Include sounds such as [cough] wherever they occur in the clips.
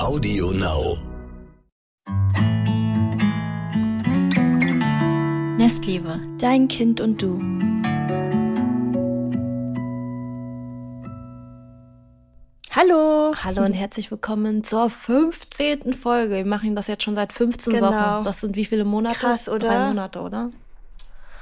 Audio Now. Nestliebe, dein Kind und du. Hallo. Hallo und herzlich willkommen zur 15. Folge. Wir machen das jetzt schon seit 15 Genau. Wochen. Das sind wie viele Monate? Krass, oder? Drei Monate, oder?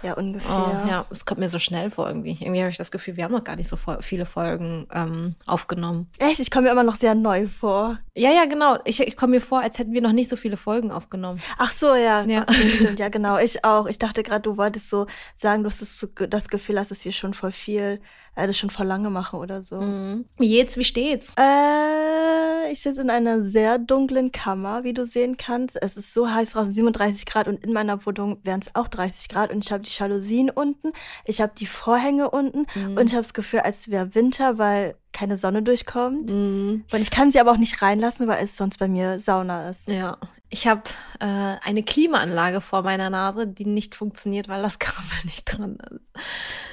Ja, ungefähr. Oh, ja, es kommt mir so schnell vor irgendwie. Irgendwie habe ich das Gefühl, wir haben noch gar nicht so viele Folgen ähm, aufgenommen. Echt, ich komme mir immer noch sehr neu vor. Ja, ja, genau. Ich, ich komme mir vor, als hätten wir noch nicht so viele Folgen aufgenommen. Ach so, ja. Ja. Okay, [laughs] stimmt, ja, genau. Ich auch. Ich dachte gerade, du wolltest so sagen, dass du das Gefühl hast, dass wir schon voll viel, das schon voll lange machen oder so. Mhm. Wie geht's? Wie steht's? Äh, ich sitze in einer sehr dunklen Kammer, wie du sehen kannst. Es ist so heiß draußen, 37 Grad und in meiner Wohnung wären es auch 30 Grad und ich habe die Jalousien unten, ich habe die Vorhänge unten Mhm. und ich habe das Gefühl, als wäre Winter, weil keine Sonne durchkommt. Mhm. Und ich kann sie aber auch nicht reinlassen, weil es sonst bei mir Sauna ist. Ja. Ich habe äh, eine Klimaanlage vor meiner Nase, die nicht funktioniert, weil das [laughs] Kabel nicht dran ist.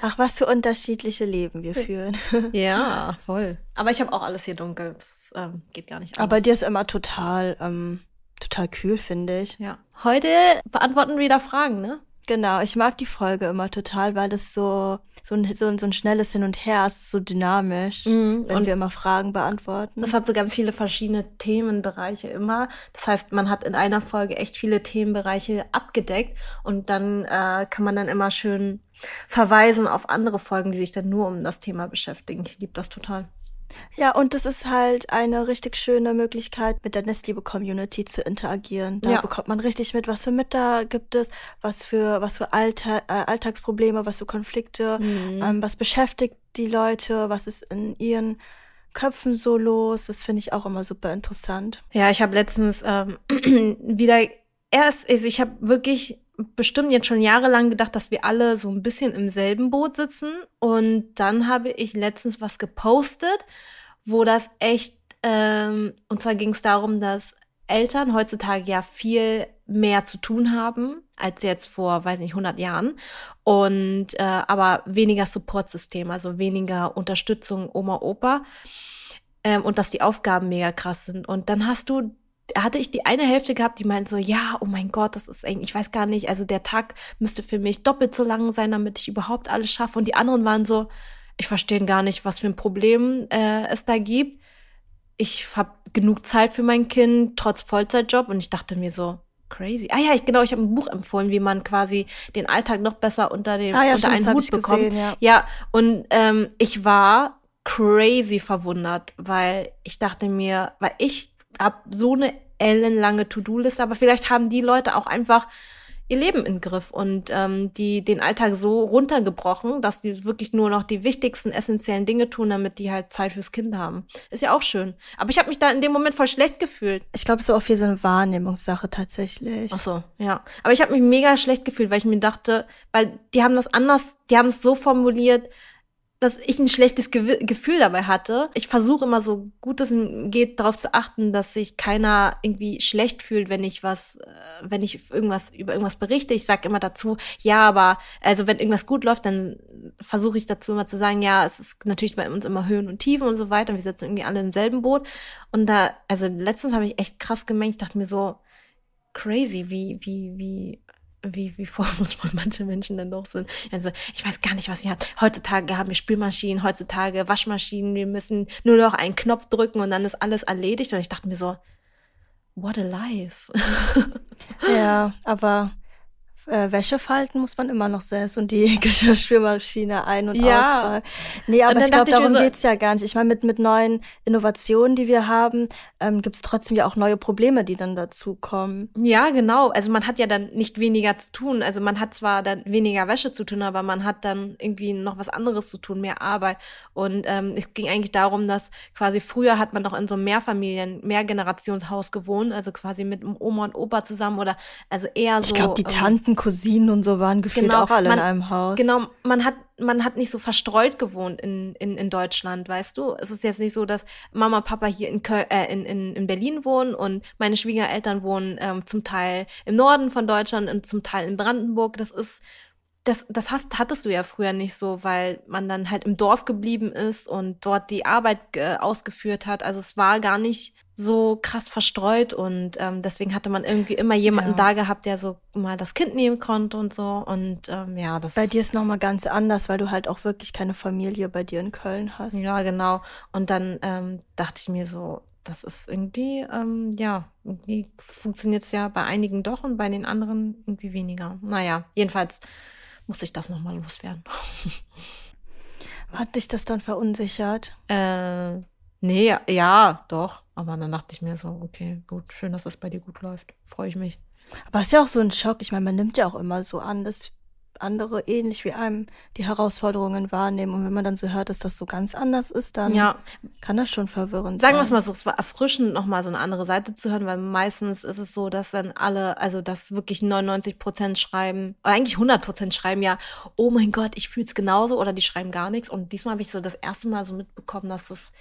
Ach, was für unterschiedliche Leben wir führen. [laughs] Ja, voll. Aber ich habe auch alles hier dunkel. Das ähm, geht gar nicht anders. Aber dir ist immer total, ähm, total kühl, finde ich. Ja. Heute beantworten wir wieder Fragen, ne? Genau, ich mag die Folge immer total, weil das so, so, ein, so, ein, so ein schnelles Hin und Her ist, so dynamisch, Mhm. wenn Und wir immer Fragen beantworten. das hat so ganz viele verschiedene Themenbereiche immer. Das heißt, man hat in einer Folge echt viele Themenbereiche abgedeckt und dann äh, kann man dann immer schön verweisen auf andere Folgen, die sich dann nur um das Thema beschäftigen. Ich liebe das total. Ja, und das ist halt eine richtig schöne Möglichkeit, mit der Nestliebe-Community zu interagieren. Da Ja. bekommt man richtig mit, was für Mütter gibt es, was für, was für Allta äh, Alltagsprobleme, was für Konflikte, Mhm. ähm, was beschäftigt die Leute, was ist in ihren Köpfen so los. Das finde ich auch immer super interessant. Ja, ich habe letztens ähm, [clears throat] wieder erst, also ich habe wirklich bestimmt jetzt schon jahrelang gedacht, dass wir alle so ein bisschen im selben Boot sitzen. Und dann habe ich letztens was gepostet, wo das echt, ähm, und zwar ging es darum, dass Eltern heutzutage ja viel mehr zu tun haben als jetzt vor, weiß nicht, 100 Jahren. Und äh, aber weniger Supportsystem, also weniger Unterstützung Oma, Opa ähm, und dass die Aufgaben mega krass sind. Und dann hast du, hatte ich die eine Hälfte gehabt, die meint so, ja, oh mein Gott, das ist eng, ich weiß gar nicht, also der Tag müsste für mich doppelt so lang sein, damit ich überhaupt alles schaffe. Und die anderen waren so, ich verstehe gar nicht, was für ein Problem äh, es da gibt. Ich habe genug Zeit für mein Kind, trotz Vollzeitjob. Und ich dachte mir so, crazy. Ah ja, ich, genau, ich habe ein Buch empfohlen, wie man quasi den Alltag noch besser unter, dem, Ah ja, unter stimmt, einen Hut bekommt. gesehen, ja. Ja, und ähm, ich war crazy verwundert, weil ich dachte mir, weil ich habe so eine ellenlange To-Do-Liste, aber vielleicht haben die Leute auch einfach ihr Leben im Griff und ähm, die den Alltag so runtergebrochen, dass die wirklich nur noch die wichtigsten essentiellen Dinge tun, damit die halt Zeit fürs Kind haben. Ist ja auch schön. Aber ich habe mich da in dem Moment voll schlecht gefühlt. Ich glaube, es ist auch viel so eine Wahrnehmungssache tatsächlich. Ach so, ja. Aber ich habe mich mega schlecht gefühlt, weil ich mir dachte, weil die haben das anders, die haben es so formuliert, dass ich ein schlechtes Gewi- Gefühl dabei hatte. Ich versuche immer so gut es geht darauf zu achten, dass sich keiner irgendwie schlecht fühlt, wenn ich was, äh, wenn ich irgendwas über irgendwas berichte. Ich sage immer dazu, ja, aber also wenn irgendwas gut läuft, dann versuche ich dazu immer zu sagen, ja, es ist natürlich bei uns immer Höhen und Tiefen und so weiter. Wir sitzen irgendwie alle im selben Boot. Und da, also letztens habe ich echt krass gemerkt, ich dachte mir so, crazy, wie, wie, wie, wie, wie vorwurfsvoll [laughs] manche Menschen dann doch sind. Also, ich weiß gar nicht, was ich habe. Heutzutage haben wir Spülmaschinen, heutzutage Waschmaschinen, wir müssen nur noch einen Knopf drücken und dann ist alles erledigt. Und ich dachte mir so, what a life. [laughs] Ja, aber äh, Wäsche falten muss man immer noch selbst und die [laughs] Geschirrspülmaschine ein- und Ja. ausfallen. Nee, aber ich glaube, darum so- geht's ja gar nicht. Ich meine, mit, mit neuen Innovationen, die wir haben, ähm, gibt's trotzdem ja auch neue Probleme, die dann dazukommen. Ja, genau. Also man hat ja dann nicht weniger zu tun. Also man hat zwar dann weniger Wäsche zu tun, aber man hat dann irgendwie noch was anderes zu tun, mehr Arbeit. Und ähm, es ging eigentlich darum, dass quasi früher hat man doch in so einem Mehrfamilien, Mehrgenerationshaus gewohnt, also quasi mit Oma und Opa zusammen oder also eher so. Ich glaube, die ähm, Tanten, Cousinen und so waren gefühlt Genau, auch alle man- in einem Haus. Genau, man hat man hat nicht so verstreut gewohnt in, in, in Deutschland, weißt du? Es ist jetzt nicht so, dass Mama, Papa hier in, Köl äh, in, in, in Berlin wohnen und meine Schwiegereltern wohnen ähm, zum Teil im Norden von Deutschland und zum Teil in Brandenburg. Das ist das, das hast, hattest du ja früher nicht so, weil man dann halt im Dorf geblieben ist und dort die Arbeit äh, ausgeführt hat. Also es war gar nicht so krass verstreut und ähm, deswegen hatte man irgendwie immer jemanden ja. da gehabt, der so mal das Kind nehmen konnte und so und ähm, ja, das. Bei dir ist nochmal ganz anders, weil du halt auch wirklich keine Familie bei dir in Köln hast. Ja, genau. Und dann ähm, dachte ich mir so, das ist irgendwie, ähm, ja, irgendwie funktioniert es ja bei einigen doch und bei den anderen irgendwie weniger. Naja, jedenfalls muss ich das nochmal loswerden. [laughs] Hat dich das dann verunsichert? Äh, nee, ja, doch. Aber dann dachte ich mir so, okay, gut, schön, dass das bei dir gut läuft. Freue ich mich. Aber es ist ja auch so ein Schock. Ich meine, man nimmt ja auch immer so an, dass andere ähnlich wie einem die Herausforderungen wahrnehmen. Und wenn man dann so hört, dass das so ganz anders ist, dann ja. kann das schon verwirrend Sagen sein. Sagen wir es mal so, es war erfrischend, nochmal so eine andere Seite zu hören, weil meistens ist es so, dass dann alle, also dass wirklich 99 Prozent schreiben, oder eigentlich 100 Prozent schreiben ja, oh mein Gott, ich fühle es genauso, oder die schreiben gar nichts. Und diesmal habe ich so das erste Mal so mitbekommen, dass das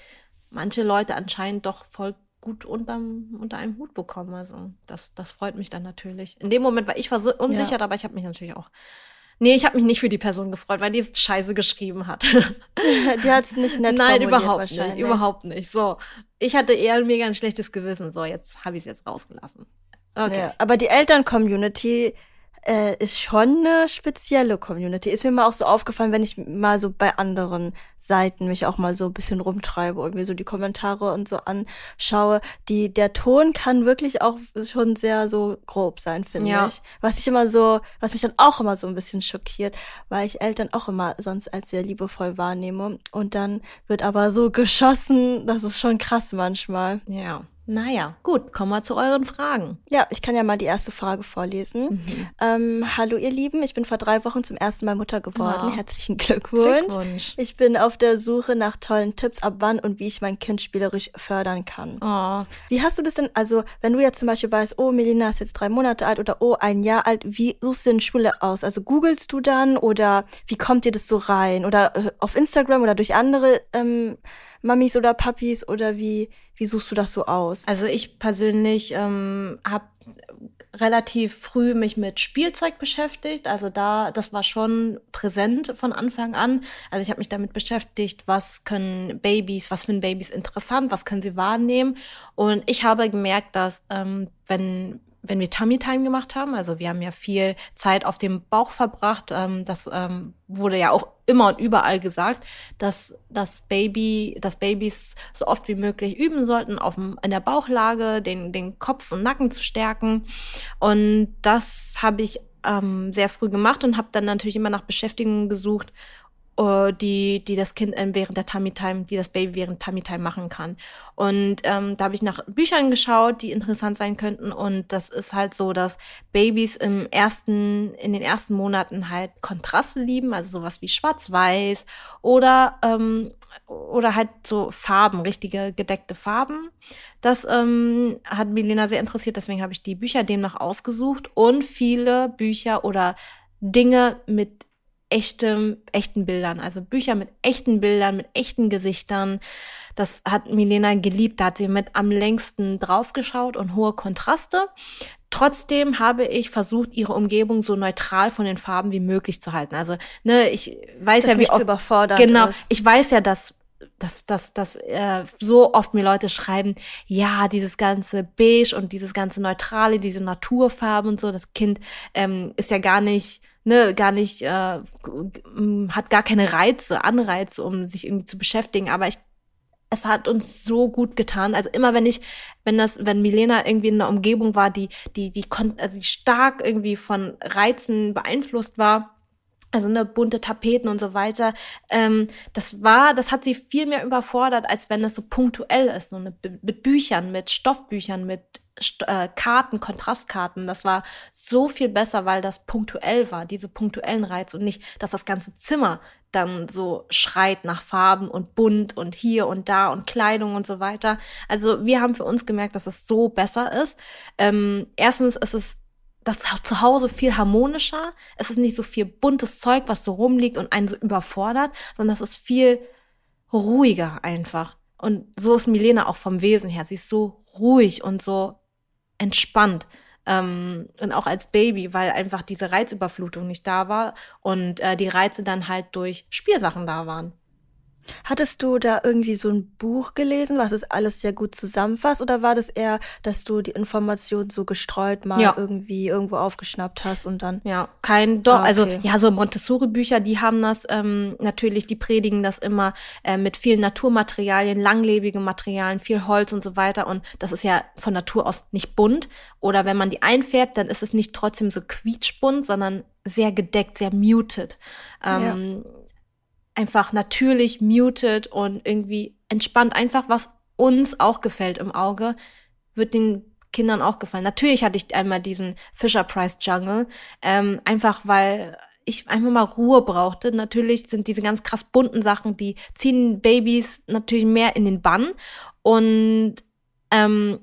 manche Leute anscheinend doch voll gut unterm, unter einem Hut bekommen. Also das, das freut mich dann natürlich. In dem Moment war ich verunsichert, ja. aber ich habe mich natürlich auch Nee, ich habe mich nicht für die Person gefreut, weil die es scheiße geschrieben hat. [laughs] die hat es nicht nett Nein, überhaupt nicht, überhaupt nicht. So, ich hatte eher ein mega ein schlechtes Gewissen. So, jetzt habe ich es jetzt rausgelassen. Okay. Ja, aber die Eltern-Community äh, ist schon eine spezielle Community. Ist mir mal auch so aufgefallen, wenn ich mal so bei anderen Seiten mich auch mal so ein bisschen rumtreibe und mir so die Kommentare und so anschaue. Die, der Ton kann wirklich auch schon sehr so grob sein, finde ja. ich. Was ich immer so, was mich dann auch immer so ein bisschen schockiert, weil ich Eltern auch immer sonst als sehr liebevoll wahrnehme. Und dann wird aber so geschossen, das ist schon krass manchmal. Ja. Naja, gut, kommen wir zu euren Fragen. Ja, ich kann ja mal die erste Frage vorlesen. Mhm. Ähm, hallo ihr Lieben, ich bin vor drei Wochen zum ersten Mal Mutter geworden. Oh. Herzlichen Glückwunsch. Glückwunsch. Ich bin auf der Suche nach tollen Tipps, ab wann und wie ich mein Kind spielerisch fördern kann. Oh. Wie hast du das denn, also wenn du jetzt zum Beispiel weißt, oh, Melina ist jetzt drei Monate alt oder oh, ein Jahr alt, wie suchst du denn Schule aus? Also googelst du dann oder wie kommt dir das so rein? Oder äh, auf Instagram oder durch andere ähm, Mamis oder Papis oder wie, wie suchst du das so aus? Also ich persönlich ähm, habe relativ früh mich mit Spielzeug beschäftigt. Also da, das war schon präsent von Anfang an. Also ich habe mich damit beschäftigt, was können Babys, was finden Babys interessant, was können sie wahrnehmen. Und ich habe gemerkt, dass ähm, wenn wenn wir Tummy Time gemacht haben, also wir haben ja viel Zeit auf dem Bauch verbracht, ähm, das ähm, wurde ja auch immer und überall gesagt, dass das Baby, dass Babys so oft wie möglich üben sollten, auf dem, in der Bauchlage den, den Kopf und Nacken zu stärken. Und das habe ich ähm, sehr früh gemacht und habe dann natürlich immer nach Beschäftigungen gesucht die, die das Kind ähm, während der Tummy Time, die das Baby während Tummy Time machen kann. Und ähm, da habe ich nach Büchern geschaut, die interessant sein könnten. Und das ist halt so, dass Babys im ersten, in den ersten Monaten halt Kontraste lieben, also sowas wie Schwarz-Weiß oder ähm, oder halt so Farben, richtige gedeckte Farben. Das ähm, hat Milena sehr interessiert, deswegen habe ich die Bücher demnach ausgesucht und viele Bücher oder Dinge mit echtem, echten Bildern, also Bücher mit echten Bildern, mit echten Gesichtern. Das hat Milena geliebt, da hat sie mit am längsten draufgeschaut und hohe Kontraste. Trotzdem habe ich versucht, ihre Umgebung so neutral von den Farben wie möglich zu halten. Also, ne, ich weiß das ja, wie oft, genau, ist. ich weiß ja, dass dass, dass, dass äh, so oft mir Leute schreiben, ja, dieses ganze Beige und dieses ganze Neutrale, diese Naturfarben und so, das Kind ähm, ist ja gar nicht ne, gar nicht, äh, hat gar keine Reize, Anreize, um sich irgendwie zu beschäftigen. Aber ich, es hat uns so gut getan. Also immer wenn ich, wenn das, wenn Milena irgendwie in einer Umgebung war, die, die, die konnte, also die stark irgendwie von Reizen beeinflusst war, also ne, bunte Tapeten und so weiter. Ähm, das war, das hat sie viel mehr überfordert, als wenn es so punktuell ist, so mit, mit Büchern, mit Stoffbüchern, mit äh, Karten, Kontrastkarten. Das war so viel besser, weil das punktuell war, diese punktuellen Reize und nicht, dass das ganze Zimmer dann so schreit nach Farben und bunt und hier und da und Kleidung und so weiter. Also wir haben für uns gemerkt, dass es so besser ist. Ähm, erstens ist es das zu Hause viel harmonischer. Es ist nicht so viel buntes Zeug, was so rumliegt und einen so überfordert, sondern es ist viel ruhiger einfach. Und so ist Milena auch vom Wesen her. Sie ist so ruhig und so entspannt. Ähm, und auch als Baby, weil einfach diese Reizüberflutung nicht da war und äh, die Reize dann halt durch Spielsachen da waren. Hattest du da irgendwie so ein Buch gelesen, was es alles sehr gut zusammenfasst? Oder war das eher, dass du die Informationen so gestreut mal ja. irgendwie irgendwo aufgeschnappt hast und dann? Ja, kein, doch, ah, also, okay. also ja, so Montessori-Bücher, die haben das ähm, natürlich, die predigen das immer äh, mit vielen Naturmaterialien, langlebigen Materialien, viel Holz und so weiter. Und das ist ja von Natur aus nicht bunt. Oder wenn man die einfärbt, dann ist es nicht trotzdem so quietschbunt, sondern sehr gedeckt, sehr muted. Ähm, ja einfach natürlich muted und irgendwie entspannt, einfach was uns auch gefällt im Auge, wird den Kindern auch gefallen. Natürlich hatte ich einmal diesen Fisher Price Jungle, ähm, einfach weil ich einfach mal Ruhe brauchte. Natürlich sind diese ganz krass bunten Sachen, die ziehen Babys natürlich mehr in den Bann und ähm,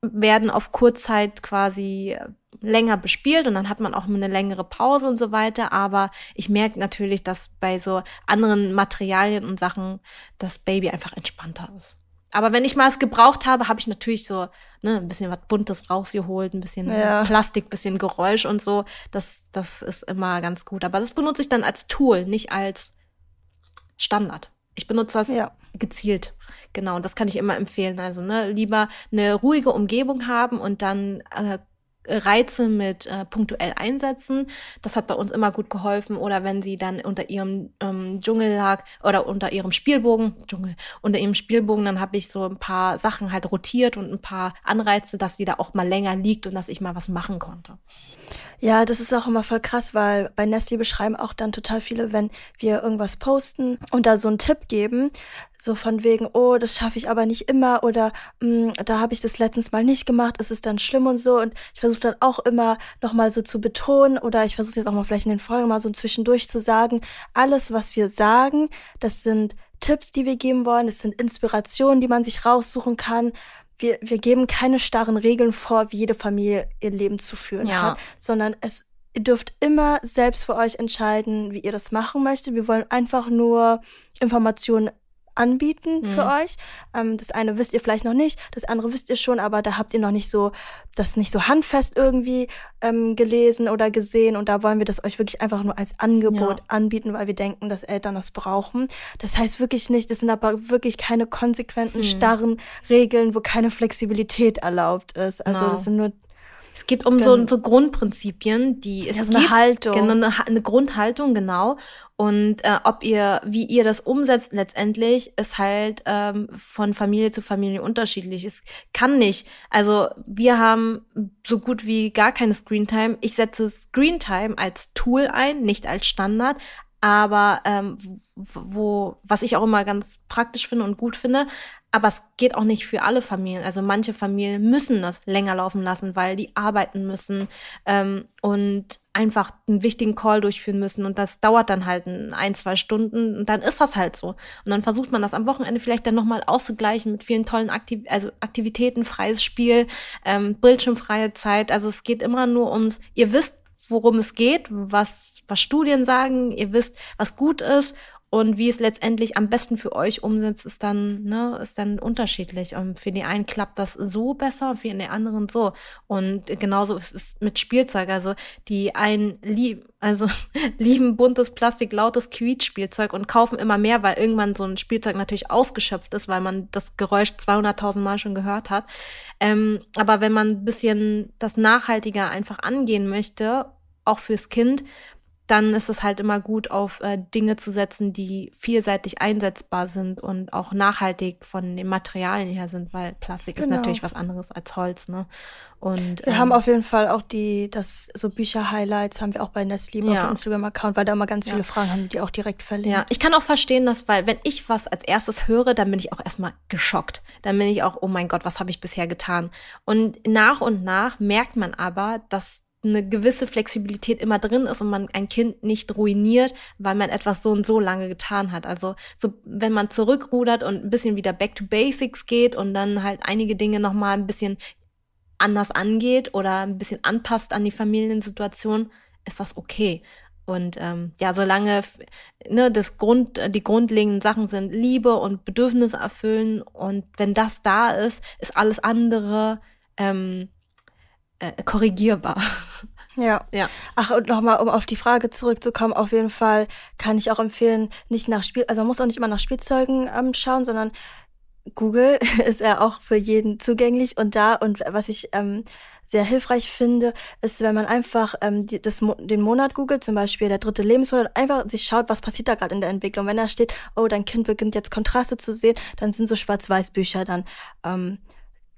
werden auf Kurzzeit quasi länger bespielt und dann hat man auch eine längere Pause und so weiter. Aber ich merke natürlich, dass bei so anderen Materialien und Sachen das Baby einfach entspannter ist. Aber wenn ich mal es gebraucht habe, habe ich natürlich so ne, ein bisschen was Buntes rausgeholt, ein bisschen ja. Plastik, bisschen Geräusch und so. Das, das ist immer ganz gut. Aber das benutze ich dann als Tool, nicht als Standard. Ich benutze das ja. gezielt. Genau, und das kann ich immer empfehlen. Also ne, lieber eine ruhige Umgebung haben und dann äh, Reize mit äh, punktuell einsetzen. Das hat bei uns immer gut geholfen. Oder wenn sie dann unter ihrem ähm, Dschungel lag oder unter ihrem Spielbogen, Dschungel, unter ihrem Spielbogen, dann habe ich so ein paar Sachen halt rotiert und ein paar Anreize, dass sie da auch mal länger liegt und dass ich mal was machen konnte. Ja, das ist auch immer voll krass, weil bei Nestle beschreiben auch dann total viele, wenn wir irgendwas posten und da so einen Tipp geben, so von wegen, oh, das schaffe ich aber nicht immer oder mm, da habe ich das letztens mal nicht gemacht, ist es dann schlimm und so. Und ich versuche dann auch immer nochmal so zu betonen oder ich versuche jetzt auch mal vielleicht in den Folgen mal so zwischendurch zu sagen, alles, was wir sagen, das sind Tipps, die wir geben wollen, das sind Inspirationen, die man sich raussuchen kann wir, wir geben keine starren Regeln vor, wie jede Familie ihr Leben zu führen ja. hat, sondern es ihr dürft immer selbst für euch entscheiden, wie ihr das machen möchtet. Wir wollen einfach nur Informationen anbieten mhm. für euch. Ähm, das eine wisst ihr vielleicht noch nicht, das andere wisst ihr schon, aber da habt ihr noch nicht so, das nicht so handfest irgendwie ähm, gelesen oder gesehen. Und da wollen wir das euch wirklich einfach nur als Angebot ja. anbieten, weil wir denken, dass Eltern das brauchen. Das heißt wirklich nicht, das sind aber wirklich keine konsequenten, mhm. starren Regeln, wo keine Flexibilität erlaubt ist. Also no. das sind nur es geht um so, so Grundprinzipien, die es ja, so eine gibt, Haltung. Genau, eine, eine Grundhaltung, genau. Und äh, ob ihr, wie ihr das umsetzt letztendlich, ist halt ähm, von Familie zu Familie unterschiedlich. Es kann nicht. Also wir haben so gut wie gar keine Screentime. Ich setze Screentime als Tool ein, nicht als Standard. Aber ähm, wo, was ich auch immer ganz praktisch finde und gut finde, aber es geht auch nicht für alle Familien. Also manche Familien müssen das länger laufen lassen, weil die arbeiten müssen ähm, und einfach einen wichtigen Call durchführen müssen. Und das dauert dann halt ein, zwei Stunden und dann ist das halt so. Und dann versucht man das am Wochenende vielleicht dann nochmal auszugleichen mit vielen tollen Aktiv also Aktivitäten, freies Spiel, ähm, bildschirmfreie Zeit. Also es geht immer nur ums, ihr wisst, worum es geht, was, was Studien sagen, ihr wisst, was gut ist und wie es letztendlich am besten für euch umsetzt, ist dann, ne, ist dann unterschiedlich. Und für die einen klappt das so besser, für die anderen so. Und genauso ist es mit Spielzeug. Also die einen lieben, also [laughs] lieben buntes Plastik, lautes Quietschspielzeug und kaufen immer mehr, weil irgendwann so ein Spielzeug natürlich ausgeschöpft ist, weil man das Geräusch 200.000 Mal schon gehört hat. Ähm, aber wenn man ein bisschen das nachhaltiger einfach angehen möchte, auch fürs Kind, dann ist es halt immer gut, auf äh, Dinge zu setzen, die vielseitig einsetzbar sind und auch nachhaltig von den Materialien her sind, weil Plastik genau. ist natürlich was anderes als Holz, ne? Und wir ähm, haben auf jeden Fall auch die, das so Bücher-Highlights haben wir auch bei Nestle ja. auf Instagram-Account, weil da immer ganz ja. viele Fragen haben, die auch direkt verlinkt. Ja, ich kann auch verstehen, dass, weil wenn ich was als erstes höre, dann bin ich auch erstmal geschockt. Dann bin ich auch, oh mein Gott, was habe ich bisher getan? Und nach und nach merkt man aber, dass eine gewisse Flexibilität immer drin ist und man ein Kind nicht ruiniert, weil man etwas so und so lange getan hat. Also so, wenn man zurückrudert und ein bisschen wieder back to basics geht und dann halt einige Dinge nochmal ein bisschen anders angeht oder ein bisschen anpasst an die Familiensituation, ist das okay. Und ähm, ja, solange ne, das Grund, die grundlegenden Sachen sind Liebe und Bedürfnisse erfüllen und wenn das da ist, ist alles andere ähm, äh, korrigierbar. Ja. ja. Ach, und nochmal, um auf die Frage zurückzukommen, auf jeden Fall kann ich auch empfehlen, nicht nach Spiel, also man muss auch nicht immer nach Spielzeugen ähm, schauen, sondern Google [laughs] ist ja auch für jeden zugänglich und da und was ich ähm, sehr hilfreich finde, ist, wenn man einfach ähm, die, das, den Monat googelt, zum Beispiel der dritte Lebensmonat, einfach sich schaut, was passiert da gerade in der Entwicklung. Wenn da steht, oh, dein Kind beginnt jetzt Kontraste zu sehen, dann sind so Schwarz-Weiß-Bücher dann ähm,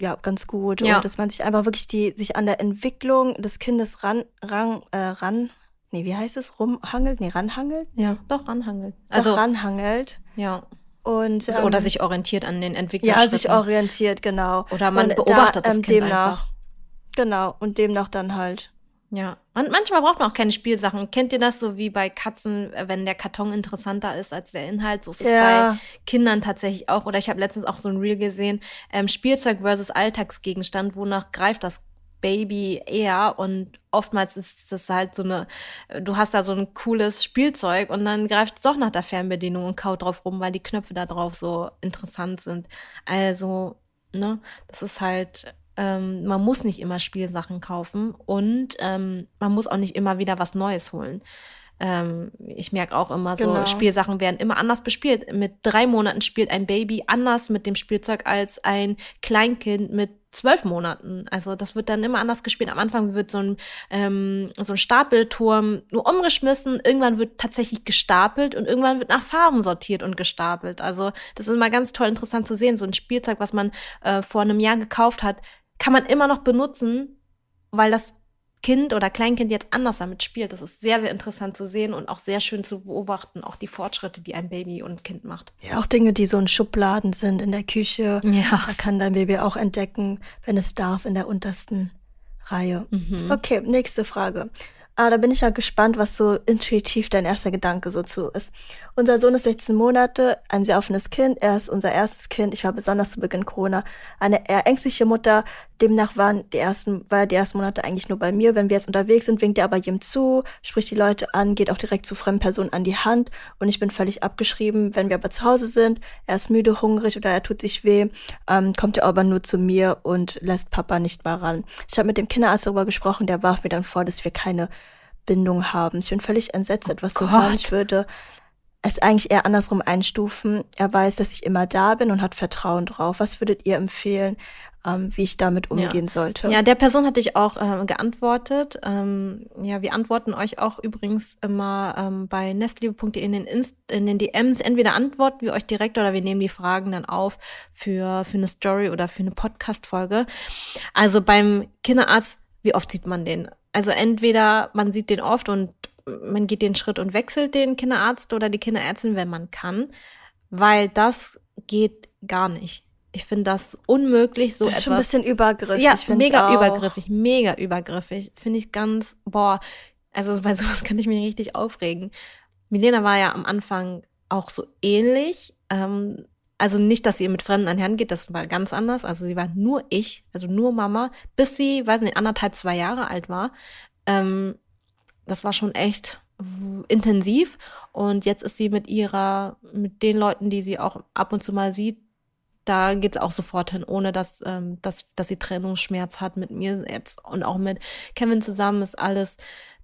ja ganz gut. Ja. Und dass man sich einfach wirklich die, sich an der Entwicklung des Kindes ran, ran, äh, ran, nee, wie heißt es, rumhangelt? Nee, ranhangelt? Ja, doch ranhangelt. Also doch ranhangelt. Ja. Und, ähm, oder sich orientiert an den Entwicklungsschritten. Ja, sich orientiert, genau. Oder man und beobachtet da, ähm, das Kind demnach, einfach. Genau, und demnach dann halt. Ja, und manchmal braucht man auch keine Spielsachen. Kennt ihr das so wie bei Katzen, äh, wenn der Karton interessanter ist als der Inhalt? So ist es ja. bei Kindern tatsächlich auch. Oder ich habe letztens auch so ein Reel gesehen, ähm, Spielzeug versus Alltagsgegenstand, wonach greift das Baby eher und oftmals ist das halt so eine, du hast da so ein cooles Spielzeug und dann greift es doch nach der Fernbedienung und kaut drauf rum, weil die Knöpfe da drauf so interessant sind. Also, ne, das ist halt, ähm, man muss nicht immer Spielsachen kaufen und ähm, man muss auch nicht immer wieder was Neues holen. Ähm, ich merke auch immer so, genau. Spielsachen werden immer anders bespielt. Mit drei Monaten spielt ein Baby anders mit dem Spielzeug als ein Kleinkind mit zwölf Monaten. Also das wird dann immer anders gespielt. Am Anfang wird so ein, ähm, so ein Stapelturm nur umgeschmissen, irgendwann wird tatsächlich gestapelt und irgendwann wird nach Farben sortiert und gestapelt. Also das ist immer ganz toll interessant zu sehen. So ein Spielzeug, was man äh, vor einem Jahr gekauft hat, kann man immer noch benutzen, weil das Kind oder Kleinkind jetzt anders damit spielt. Das ist sehr, sehr interessant zu sehen und auch sehr schön zu beobachten, auch die Fortschritte, die ein Baby und Kind macht. Ja, auch Dinge, die so in Schubladen sind in der Küche. Ja. Da kann dein Baby auch entdecken, wenn es darf, in der untersten Reihe. Mhm. Okay, nächste Frage. Ah, da bin ich ja gespannt, was so intuitiv dein erster Gedanke so zu ist. Unser Sohn ist 16 Monate, ein sehr offenes Kind. Er ist unser erstes Kind. Ich war besonders zu Beginn Corona eine eher ängstliche Mutter. Demnach waren die ersten, war die ersten Monate eigentlich nur bei mir. Wenn wir jetzt unterwegs sind, winkt er aber jedem zu, spricht die Leute an, geht auch direkt zu fremden Personen an die Hand. Und ich bin völlig abgeschrieben. Wenn wir aber zu Hause sind, er ist müde, hungrig oder er tut sich weh, ähm, kommt er aber nur zu mir und lässt Papa nicht mal ran. Ich habe mit dem Kinderarzt darüber gesprochen, der warf mir dann vor, dass wir keine Bindung haben. Ich bin völlig entsetzt, oh etwas zu hören. Ich würde es eigentlich eher andersrum einstufen. Er weiß, dass ich immer da bin und hat Vertrauen drauf. Was würdet ihr empfehlen, ähm, wie ich damit umgehen ja. sollte? Ja, der Person hatte ich auch äh, geantwortet. Ähm, ja, wir antworten euch auch übrigens immer ähm, bei nestliebe.de in den, Inst in den DMs. Entweder antworten wir euch direkt oder wir nehmen die Fragen dann auf für, für eine Story oder für eine Podcast-Folge. Also beim Kinderarzt, wie oft sieht man den? Also entweder man sieht den oft und man geht den Schritt und wechselt den Kinderarzt oder die Kinderärztin, wenn man kann, weil das geht gar nicht. Ich finde das unmöglich, so das ist etwas. Schon ein bisschen übergriffig. Ja, mega übergriffig, mega übergriffig. Finde ich ganz, boah, also bei [laughs] sowas kann ich mich richtig aufregen. Milena war ja am Anfang auch so ähnlich. Ähm, also nicht, dass sie mit Fremden einhergeht, das war ganz anders. Also sie war nur ich, also nur Mama, bis sie, weiß nicht, anderthalb, zwei Jahre alt war. Ähm, das war schon echt intensiv. Und jetzt ist sie mit ihrer, mit den Leuten, die sie auch ab und zu mal sieht, da geht's auch sofort hin, ohne dass, ähm, dass, dass sie Trennungsschmerz hat mit mir jetzt und auch mit Kevin zusammen ist alles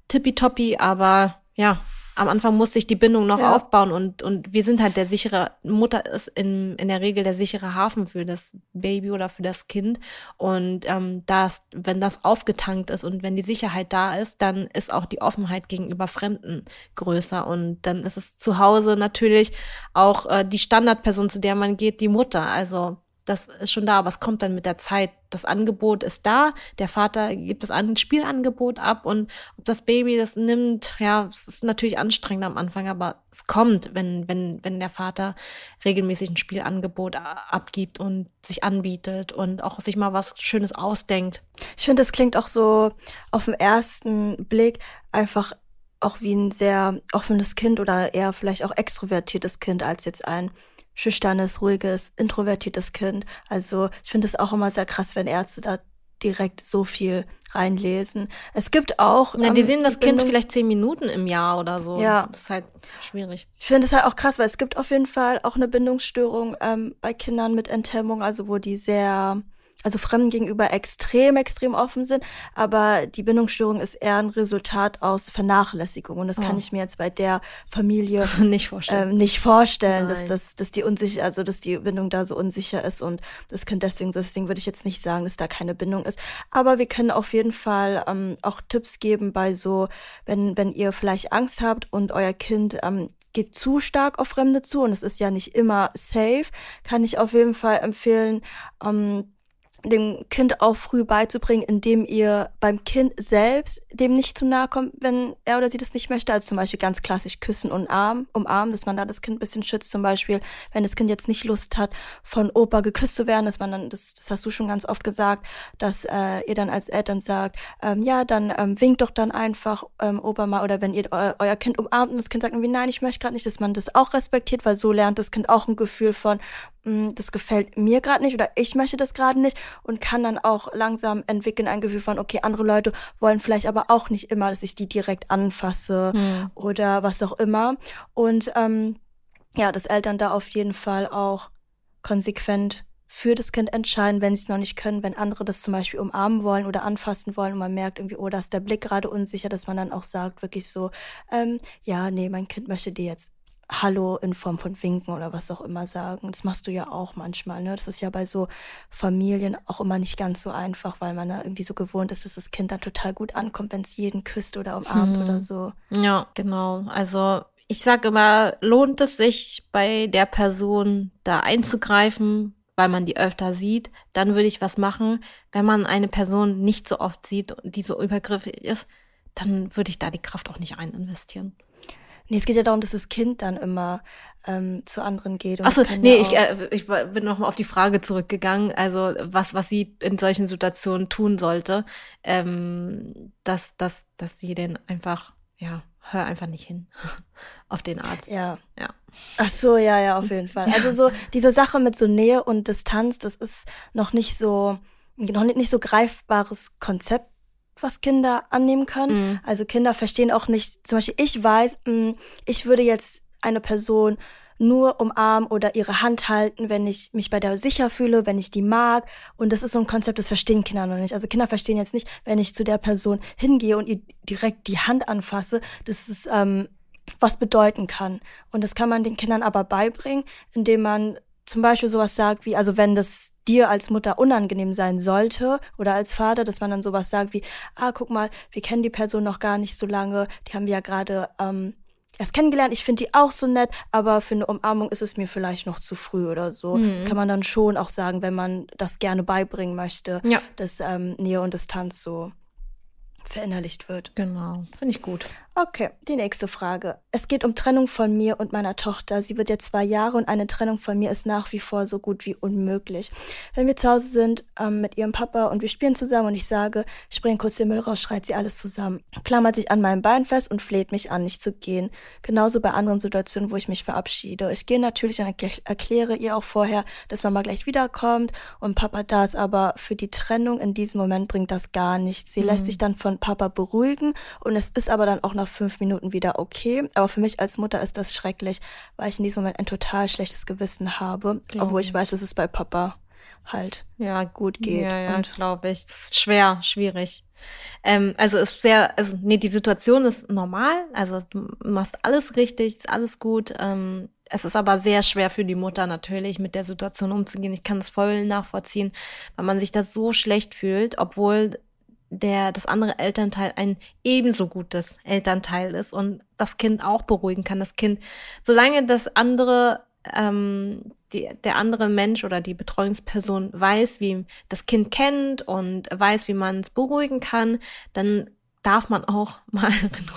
tippitoppi, aber ja, am Anfang musste ich die Bindung noch ja. aufbauen und, und wir sind halt der sichere, Mutter ist in, in der Regel der sichere Hafen für das Baby oder für das Kind. Und ähm, das, wenn das aufgetankt ist und wenn die Sicherheit da ist, dann ist auch die Offenheit gegenüber Fremden größer. Und dann ist es zu Hause natürlich auch äh, die Standardperson, zu der man geht, die Mutter. Also das ist schon da, aber es kommt dann mit der Zeit. Das Angebot ist da, der Vater gibt das an Spielangebot ab und ob das Baby das nimmt, ja, es ist natürlich anstrengend am Anfang, aber es kommt, wenn, wenn, wenn der Vater regelmäßig ein Spielangebot abgibt und sich anbietet und auch sich mal was Schönes ausdenkt. Ich finde, das klingt auch so auf den ersten Blick einfach auch wie ein sehr offenes Kind oder eher vielleicht auch extrovertiertes Kind als jetzt ein schüchternes, ruhiges, introvertiertes Kind. Also ich finde es auch immer sehr krass, wenn Ärzte da direkt so viel reinlesen. Es gibt auch. Ja, die ähm, sehen das Kind vielleicht zehn Minuten im Jahr oder so. Ja. Das ist halt schwierig. Ich finde es halt auch krass, weil es gibt auf jeden Fall auch eine Bindungsstörung ähm, bei Kindern mit Enthemmung, also wo die sehr also Fremden gegenüber extrem, extrem offen sind, aber die Bindungsstörung ist eher ein Resultat aus Vernachlässigung. Und das oh. kann ich mir jetzt bei der Familie [laughs] nicht vorstellen. Ähm, nicht vorstellen, dass, dass, dass die unsicher, also dass die Bindung da so unsicher ist und das könnte deswegen so, deswegen würde ich jetzt nicht sagen, dass da keine Bindung ist. Aber wir können auf jeden Fall ähm, auch Tipps geben bei so, wenn, wenn ihr vielleicht Angst habt und euer Kind ähm, geht zu stark auf Fremde zu und es ist ja nicht immer safe, kann ich auf jeden Fall empfehlen, ähm, dem Kind auch früh beizubringen, indem ihr beim Kind selbst dem nicht zu nahe kommt, wenn er oder sie das nicht möchte. Also zum Beispiel ganz klassisch küssen und arm, umarmen, dass man da das Kind ein bisschen schützt. Zum Beispiel, wenn das Kind jetzt nicht Lust hat, von Opa geküsst zu werden, dass man dann, das, das hast du schon ganz oft gesagt, dass äh, ihr dann als Eltern sagt, ähm, ja, dann ähm, winkt doch dann einfach ähm, Opa mal oder wenn ihr eu euer Kind umarmt und das Kind sagt irgendwie, nein, ich möchte gerade nicht, dass man das auch respektiert, weil so lernt das Kind auch ein Gefühl von, hm, das gefällt mir gerade nicht oder ich möchte das gerade nicht und kann dann auch langsam entwickeln ein Gefühl von, okay, andere Leute wollen vielleicht aber auch nicht immer, dass ich die direkt anfasse hm. oder was auch immer. Und ähm, ja, dass Eltern da auf jeden Fall auch konsequent für das Kind entscheiden, wenn sie es noch nicht können, wenn andere das zum Beispiel umarmen wollen oder anfassen wollen und man merkt irgendwie, oh, da ist der Blick gerade unsicher, dass man dann auch sagt, wirklich so, ähm, ja, nee, mein Kind möchte dir jetzt Hallo in Form von Winken oder was auch immer sagen. Das machst du ja auch manchmal. Ne? Das ist ja bei so Familien auch immer nicht ganz so einfach, weil man da irgendwie so gewohnt ist, dass das Kind dann total gut ankommt, wenn es jeden küsst oder umarmt hm. oder so. Ja, genau. Also ich sage immer, lohnt es sich bei der Person da einzugreifen, weil man die öfter sieht, dann würde ich was machen. Wenn man eine Person nicht so oft sieht, die so übergriffig ist, dann würde ich da die Kraft auch nicht rein investieren. Nee, es geht ja darum, dass das Kind dann immer ähm, zu anderen geht. Achso, nee, ja ich, äh, ich bin nochmal auf die Frage zurückgegangen, also was, was sie in solchen Situationen tun sollte, ähm, dass, dass, dass sie den einfach, ja, hör einfach nicht hin [laughs] auf den Arzt. Ja. Ja. Ach so, ja, ja, auf jeden Fall. Also so [laughs] diese Sache mit so Nähe und Distanz, das ist noch nicht so, noch nicht, nicht so greifbares Konzept was Kinder annehmen können. Mhm. Also Kinder verstehen auch nicht, zum Beispiel ich weiß, mh, mm, ich würde jetzt eine Person nur umarmen oder ihre Hand halten, wenn ich mich bei der sicher fühle, wenn ich die mag. Und das ist so ein Konzept, das verstehen Kinder noch nicht. Also Kinder verstehen jetzt nicht, wenn ich zu der Person hingehe und ihr direkt die Hand anfasse, dass es ähm, was bedeuten kann. Und das kann man den Kindern aber beibringen, indem man zum Beispiel sowas sagt wie, also wenn das dir als Mutter unangenehm sein sollte oder als Vater, dass man dann sowas sagt wie, ah, guck mal, wir kennen die Person noch gar nicht so lange, die haben wir ja gerade ähm, erst kennengelernt, ich finde die auch so nett, aber für eine Umarmung ist es mir vielleicht noch zu früh oder so. Mhm. Das kann man dann schon auch sagen, wenn man das gerne beibringen möchte, ja. dass ähm, Nähe und Distanz so verinnerlicht wird. Genau, finde ich gut. Okay, die nächste Frage. Es geht um Trennung von mir und meiner Tochter. Sie wird jetzt zwei Jahre und eine Trennung von mir ist nach wie vor so gut wie unmöglich. Wenn wir zu Hause sind ähm, mit ihrem Papa und wir spielen zusammen und ich sage, bringe kurz den Müll raus, schreit sie alles zusammen, klammert sich an meinem Bein fest und fleht mich an, nicht zu gehen. Genauso bei anderen Situationen, wo ich mich verabschiede. Ich gehe natürlich und erkläre ihr auch vorher, dass Mama gleich wiederkommt und Papa da ist, aber für die Trennung in diesem Moment bringt das gar nichts. Sie mhm. lässt sich dann von Papa beruhigen und es ist aber dann auch noch nach fünf Minuten wieder okay. Aber für mich als Mutter ist das schrecklich, weil ich in diesem Moment ein total schlechtes Gewissen habe, Glaub obwohl ich, weiß, dass es bei Papa halt ja, gut geht. Ja, ja, glaube ich. Das ist schwer, schwierig. Ähm, also ist sehr, also nee, die Situation ist normal, also du machst alles richtig, ist alles gut. Ähm, es ist aber sehr schwer für die Mutter natürlich, mit der Situation umzugehen. Ich kann es voll nachvollziehen, weil man sich da so schlecht fühlt, obwohl der das andere Elternteil ein ebenso gutes Elternteil ist und das Kind auch beruhigen kann. Das Kind, solange das andere, ähm, die, der andere Mensch oder die Betreuungsperson weiß, wie das Kind kennt und weiß, wie man es beruhigen kann, dann darf man auch [laughs] mal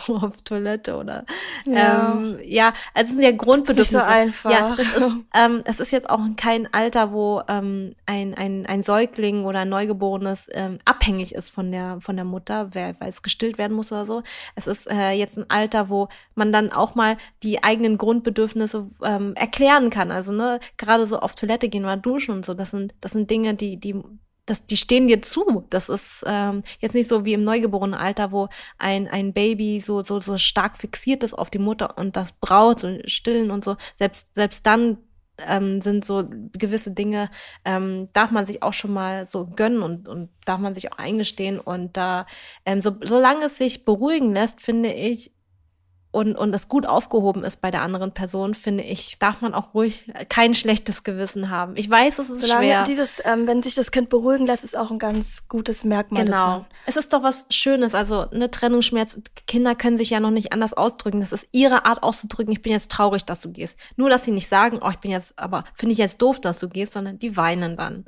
Ruhe auf Toilette oder ja, ähm, ja also es sind ja Grundbedürfnisse. Nicht so einfach. Ja, das ist, ähm, es ist jetzt auch kein Alter, wo ähm, ein, ein, ein Säugling oder ein Neugeborenes ähm, abhängig ist von der von der Mutter, wer, weil es gestillt werden muss oder so. Es ist äh, jetzt ein Alter, wo man dann auch mal die eigenen Grundbedürfnisse ähm, erklären kann. Also ne, gerade so auf Toilette gehen oder duschen und so, das sind das sind Dinge, die die das, die stehen dir zu. Das ist ähm, jetzt nicht so wie im neugeborenen Alter, wo ein, ein Baby so, so, so stark fixiert ist auf die Mutter und das braucht, so stillen und so. Selbst, selbst dann ähm, sind so gewisse Dinge, ähm, darf man sich auch schon mal so gönnen und, und darf man sich auch eingestehen. Und da, ähm, so, solange es sich beruhigen lässt, finde ich, und, und es gut aufgehoben ist bei der anderen Person, finde ich, darf man auch ruhig kein schlechtes Gewissen haben. Ich weiß, es ist Solange schwer. Dieses, ähm, wenn sich das Kind beruhigen lässt, ist auch ein ganz gutes Merkmal. Genau. Es ist doch was Schönes. Also eine Trennungsschmerz, Kinder können sich ja noch nicht anders ausdrücken. Das ist ihre Art auszudrücken, ich bin jetzt traurig, dass du gehst. Nur, dass sie nicht sagen, oh, ich bin jetzt, aber finde ich jetzt doof, dass du gehst, sondern die weinen dann.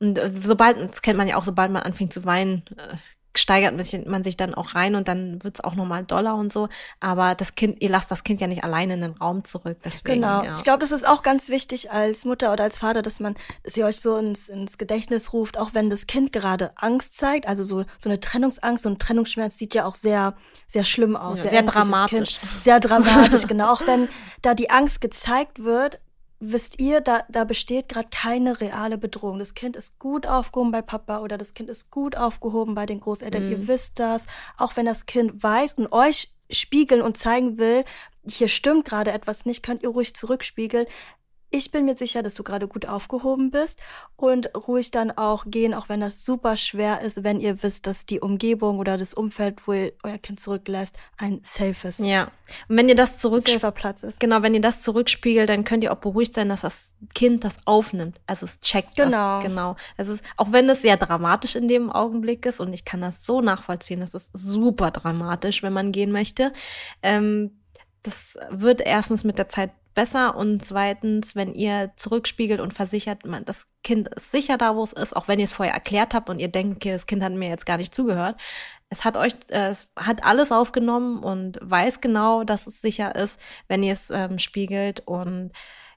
Und äh, sobald, das kennt man ja auch, sobald man anfängt zu weinen, äh, steigert man sich dann auch rein und dann wird's auch nochmal doller und so. Aber das Kind, ihr lasst das Kind ja nicht alleine in den Raum zurück. Deswegen, genau. Ja. Ich glaube, das ist auch ganz wichtig als Mutter oder als Vater, dass man, dass ihr euch so ins, ins Gedächtnis ruft, auch wenn das Kind gerade Angst zeigt. Also so, so eine Trennungsangst, so ein Trennungsschmerz sieht ja auch sehr, sehr schlimm aus. Ja, sehr, sehr dramatisch. Kind. Sehr dramatisch, [laughs] genau. Auch wenn da die Angst gezeigt wird, wisst ihr, da, da besteht gerade keine reale Bedrohung. Das Kind ist gut aufgehoben bei Papa oder das Kind ist gut aufgehoben bei den Großeltern. Mhm. Ihr wisst das. Auch wenn das Kind weiß und euch spiegeln und zeigen will, hier stimmt gerade etwas nicht, könnt ihr ruhig zurückspiegeln ich bin mir sicher, dass du gerade gut aufgehoben bist und ruhig dann auch gehen, auch wenn das super schwer ist, wenn ihr wisst, dass die Umgebung oder das Umfeld, wo ihr euer Kind zurücklässt, ein safes. Ja. Und wenn ihr das zurück safer Platz ist. Genau, wenn ihr das zurückspiegelt, dann könnt ihr auch beruhigt sein, dass das Kind das aufnimmt. Also es checkt genau. das. Genau. Es ist, auch wenn es sehr dramatisch in dem Augenblick ist und ich kann das so nachvollziehen, das ist super dramatisch, wenn man gehen möchte. Ähm, das wird erstens mit der Zeit besser und zweitens, wenn ihr zurückspiegelt und versichert, man, das Kind ist sicher da, wo es ist, auch wenn ihr es vorher erklärt habt und ihr denkt, okay, das Kind hat mir jetzt gar nicht zugehört. Es hat euch, äh, es hat alles aufgenommen und weiß genau, dass es sicher ist, wenn ihr es ähm, spiegelt. Und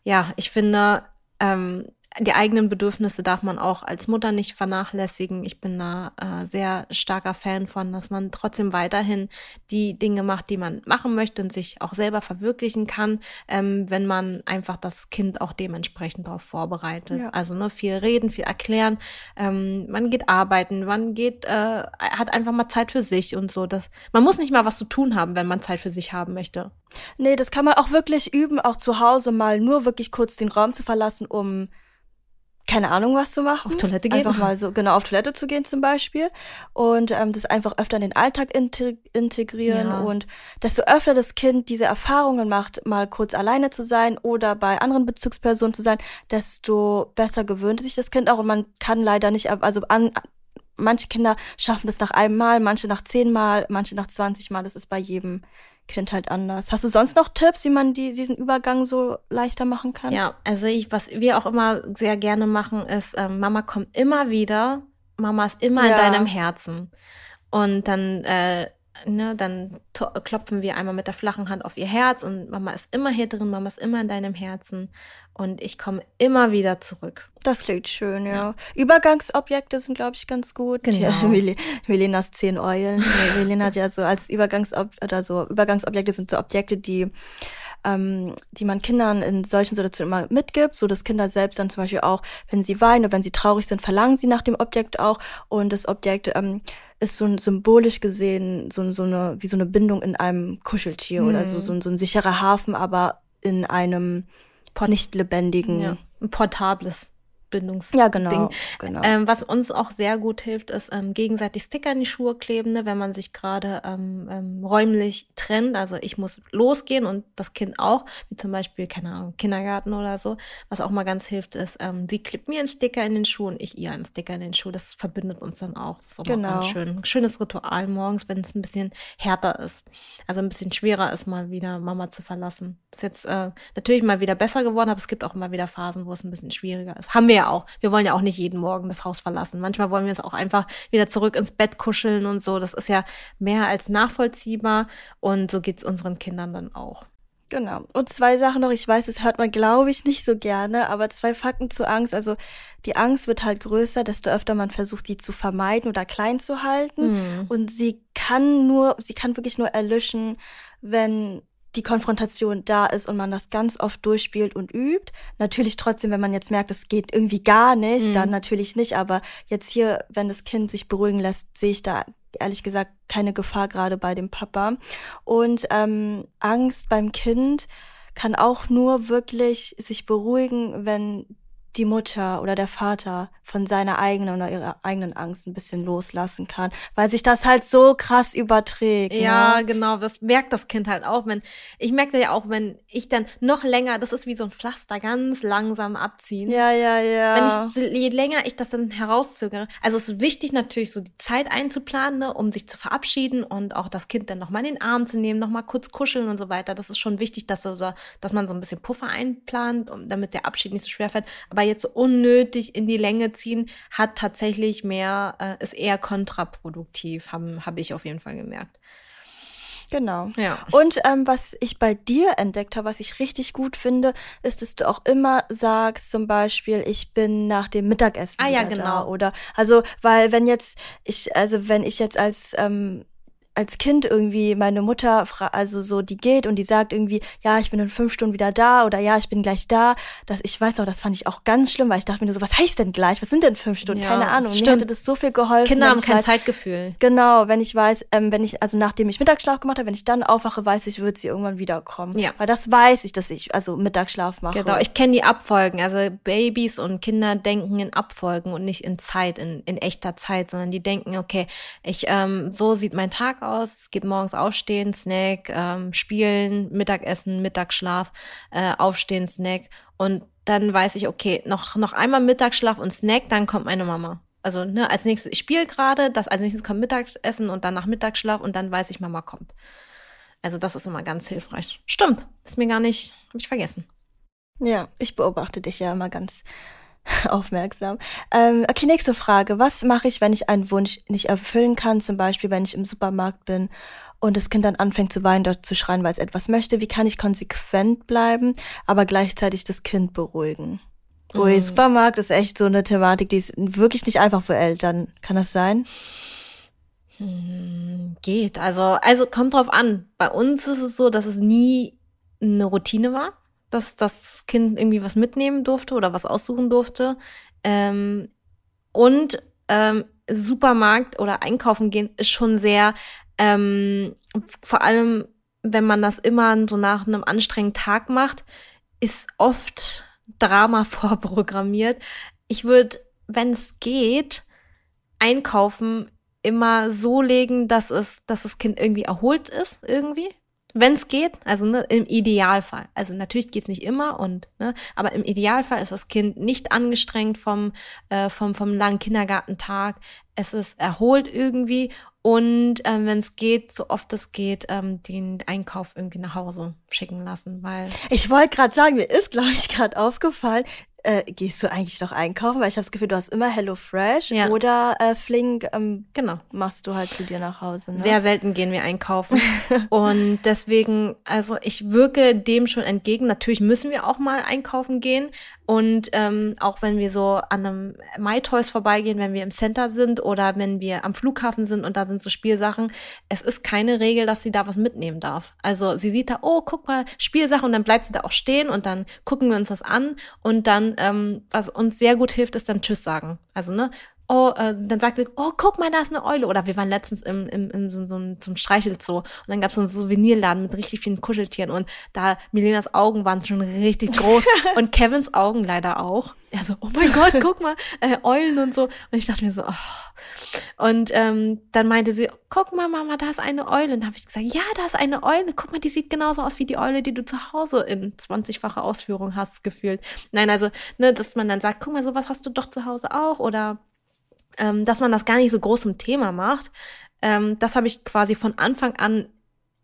ja, ich finde, ähm, die eigenen Bedürfnisse darf man auch als Mutter nicht vernachlässigen. Ich bin da äh, sehr starker Fan von, dass man trotzdem weiterhin die Dinge macht, die man machen möchte und sich auch selber verwirklichen kann, ähm, wenn man einfach das Kind auch dementsprechend darauf vorbereitet. Ja. Also ne, viel reden, viel erklären. Ähm, man geht arbeiten, man geht, äh, hat einfach mal Zeit für sich und so. Das, man muss nicht mal was zu tun haben, wenn man Zeit für sich haben möchte. Nee, das kann man auch wirklich üben, auch zu Hause mal nur wirklich kurz den Raum zu verlassen, um keine Ahnung, was zu machen. Auf Toilette gehen. Einfach mal so, genau, auf Toilette zu gehen zum Beispiel. Und ähm, das einfach öfter in den Alltag integrieren. Ja. Und desto öfter das Kind diese Erfahrungen macht, mal kurz alleine zu sein oder bei anderen Bezugspersonen zu sein, desto besser gewöhnt sich das Kind auch. Und man kann leider nicht, also an, manche Kinder schaffen das nach einem Mal, manche nach zehn Mal, manche nach 20 Mal. Das ist bei jedem Kind halt anders. Hast du sonst noch Tipps, wie man die, diesen Übergang so leichter machen kann? Ja, also ich, was wir auch immer sehr gerne machen, ist, ähm, Mama kommt immer wieder, Mama ist immer ja. in deinem Herzen. Und dann äh, ne, dann klopfen wir einmal mit der flachen Hand auf ihr Herz und Mama ist immer hier drin, Mama ist immer in deinem Herzen und ich komme immer wieder zurück. Das klingt schön, ja. ja. Übergangsobjekte sind, glaube ich, ganz gut. Genau. [laughs] Ja, Melenas zehn Eulen. Melena hat ja so als Übergangsob oder so Übergangsobjekte sind so Objekte, die ähm, die man Kindern in solchen Situationen immer mitgibt, so dass Kinder selbst dann zum Beispiel auch, wenn sie weinen oder wenn sie traurig sind, verlangen sie nach dem Objekt auch und das Objekt ähm, ist so ein, symbolisch gesehen so, so eine wie so eine Bindung in einem Kuscheltier mhm. oder so, so, so ein sicherer Hafen, aber in einem Port nicht lebendigen, ja, ein portables Bindungsding. Ja, genau. genau. Ähm, was uns auch sehr gut hilft, ist ähm, gegenseitig Sticker in die Schuhe kleben, ne, wenn man sich gerade ähm, ähm, räumlich trennt. Also ich muss losgehen und das Kind auch, wie zum Beispiel, keine Ahnung, Kindergarten oder so. Was auch mal ganz hilft, ist, ähm, sie klebt mir einen Sticker in den Schuh und ich ihr einen Sticker in den Schuh. Das verbindet uns dann auch. Das ist auch genau. ganz schön. schönes Ritual morgens, wenn es ein bisschen härter ist. Also ein bisschen schwerer ist, mal wieder Mama zu verlassen. Ist jetzt äh, natürlich mal wieder besser geworden, aber es gibt auch immer wieder Phasen, wo es ein bisschen schwieriger ist. Haben wir ja auch. Wir wollen ja auch nicht jeden Morgen das Haus verlassen. Manchmal wollen wir es auch einfach wieder zurück ins Bett kuscheln und so. Das ist ja mehr als nachvollziehbar und so geht's unseren Kindern dann auch. Genau. Und zwei Sachen noch. Ich weiß, das hört man, glaube ich, nicht so gerne, aber zwei Fakten zu Angst. Also die Angst wird halt größer, desto öfter man versucht, die zu vermeiden oder klein zu halten. Mhm. Und sie kann nur, sie kann wirklich nur erlöschen, wenn die Konfrontation da ist und man das ganz oft durchspielt und übt. Natürlich trotzdem, wenn man jetzt merkt, es geht irgendwie gar nicht, mhm. dann natürlich nicht. Aber jetzt hier, wenn das Kind sich beruhigen lässt, sehe ich da ehrlich gesagt keine Gefahr gerade bei dem Papa. Und ähm, Angst beim Kind kann auch nur wirklich sich beruhigen, wenn die Mutter oder der Vater von seiner eigenen oder ihrer eigenen Angst ein bisschen loslassen kann, weil sich das halt so krass überträgt. Ja, ne? genau, das merkt das Kind halt auch, wenn ich merke ja auch, wenn ich dann noch länger, das ist wie so ein Pflaster ganz langsam abziehen. Ja, ja, ja. Wenn ich je länger ich das dann herauszögere, also es ist wichtig natürlich so die Zeit einzuplanen, ne, um sich zu verabschieden und auch das Kind dann noch mal in den Arm zu nehmen, noch mal kurz kuscheln und so weiter. Das ist schon wichtig, dass so, dass man so ein bisschen Puffer einplant, damit der Abschied nicht so schwer fällt. Aber aber jetzt unnötig in die Länge ziehen, hat tatsächlich mehr, äh, ist eher kontraproduktiv, habe hab ich auf jeden Fall gemerkt. Genau. Ja. Und ähm, was ich bei dir entdeckt habe, was ich richtig gut finde, ist, dass du auch immer sagst, zum Beispiel, ich bin nach dem Mittagessen. Ah ja, genau. Da. Oder also, weil wenn jetzt ich, also wenn ich jetzt als ähm, als Kind irgendwie meine Mutter, also so, die geht und die sagt irgendwie, ja, ich bin in fünf Stunden wieder da oder ja, ich bin gleich da. Das, ich weiß auch, das fand ich auch ganz schlimm, weil ich dachte mir so, was heißt denn gleich? Was sind denn fünf Stunden? Ja, Keine Ahnung. Stimmt. Mir hätte das so viel geholfen. Kinder haben kein weiß, Zeitgefühl. Genau, wenn ich weiß, ähm, wenn ich, also nachdem ich Mittagsschlaf gemacht habe, wenn ich dann aufwache, weiß ich, wird sie irgendwann wiederkommen. Ja. Weil das weiß ich, dass ich also Mittagsschlaf mache. Genau, ich kenne die Abfolgen. Also Babys und Kinder denken in Abfolgen und nicht in Zeit, in, in echter Zeit, sondern die denken, okay, ich, ähm, so sieht mein Tag aus, es geht morgens aufstehen, Snack, ähm, spielen, Mittagessen, Mittagsschlaf, äh, aufstehen, Snack. Und dann weiß ich, okay, noch, noch einmal Mittagsschlaf und Snack, dann kommt meine Mama. Also ne, als nächstes, ich spiele gerade, das als nächstes kommt Mittagessen und dann nach Mittagsschlaf und dann weiß ich, Mama kommt. Also das ist immer ganz hilfreich. Stimmt, ist mir gar nicht, habe ich vergessen. Ja, ich beobachte dich ja immer ganz [laughs] aufmerksam. Ähm, okay, nächste Frage. Was mache ich, wenn ich einen Wunsch nicht erfüllen kann? Zum Beispiel, wenn ich im Supermarkt bin und das Kind dann anfängt zu weinen, dort zu schreien, weil es etwas möchte. Wie kann ich konsequent bleiben, aber gleichzeitig das Kind beruhigen? Mhm. Ui, Supermarkt ist echt so eine Thematik, die ist wirklich nicht einfach für Eltern. Kann das sein? Hm, geht. Also, also kommt drauf an. Bei uns ist es so, dass es nie eine Routine war, dass das Kind irgendwie was mitnehmen durfte oder was aussuchen durfte. Ähm, und ähm, Supermarkt oder einkaufen gehen ist schon sehr ähm, vor allem, wenn man das immer so nach einem anstrengenden Tag macht, ist oft Drama [laughs] vorprogrammiert. Ich würde, wenn es geht, einkaufen immer so legen, dass es, dass das Kind irgendwie erholt ist, irgendwie. Wenn es geht, also ne, im Idealfall. Also natürlich geht's nicht immer und, ne, aber im Idealfall ist das Kind nicht angestrengt vom, äh, vom, vom langen Kindergartentag. Es ist erholt irgendwie und ähm, wenn es geht, so oft es geht, ähm, den Einkauf irgendwie nach Hause schicken lassen, weil ich wollte gerade sagen, mir ist glaube ich gerade aufgefallen, äh, gehst du eigentlich noch einkaufen? Weil ich habe das Gefühl, du hast immer Hello Fresh ja. oder äh, Flink ähm, genau. machst du halt zu dir nach Hause. Ne? Sehr selten gehen wir einkaufen. [laughs] und deswegen, also ich wirke dem schon entgegen. Natürlich müssen wir auch mal einkaufen gehen. Und ähm, auch wenn wir so an einem MyToys vorbeigehen, wenn wir im Center sind oder wenn wir am Flughafen sind und da sind so Spielsachen, es ist keine Regel, dass sie da was mitnehmen darf. Also sie sieht da, oh, guck mal, Spielsachen und dann bleibt sie da auch stehen und dann gucken wir uns das an und dann ähm, was uns sehr gut hilft, ist dann Tschüss sagen. Also, ne, oh, äh, dann sagt sie, oh, guck mal, da ist eine Eule. Oder wir waren letztens im, im, im so, so, zum Streichelzoo und dann gab es so einen Souvenirladen mit richtig vielen Kuscheltieren und da Milenas Augen waren schon richtig groß [laughs] und Kevins Augen leider auch. Er so, oh mein Gott, guck mal, äh, Eulen und so. Und ich dachte mir so, oh. Und ähm, dann meinte sie, guck mal, Mama, da ist eine Eule. Und dann habe ich gesagt, ja, da ist eine Eule. Guck mal, die sieht genauso aus wie die Eule, die du zu Hause in 20-facher Ausführung hast, gefühlt. Nein, also, ne, dass man dann sagt, guck mal, sowas hast du doch zu Hause auch. Oder ähm, dass man das gar nicht so groß zum Thema macht. Ähm, das habe ich quasi von Anfang an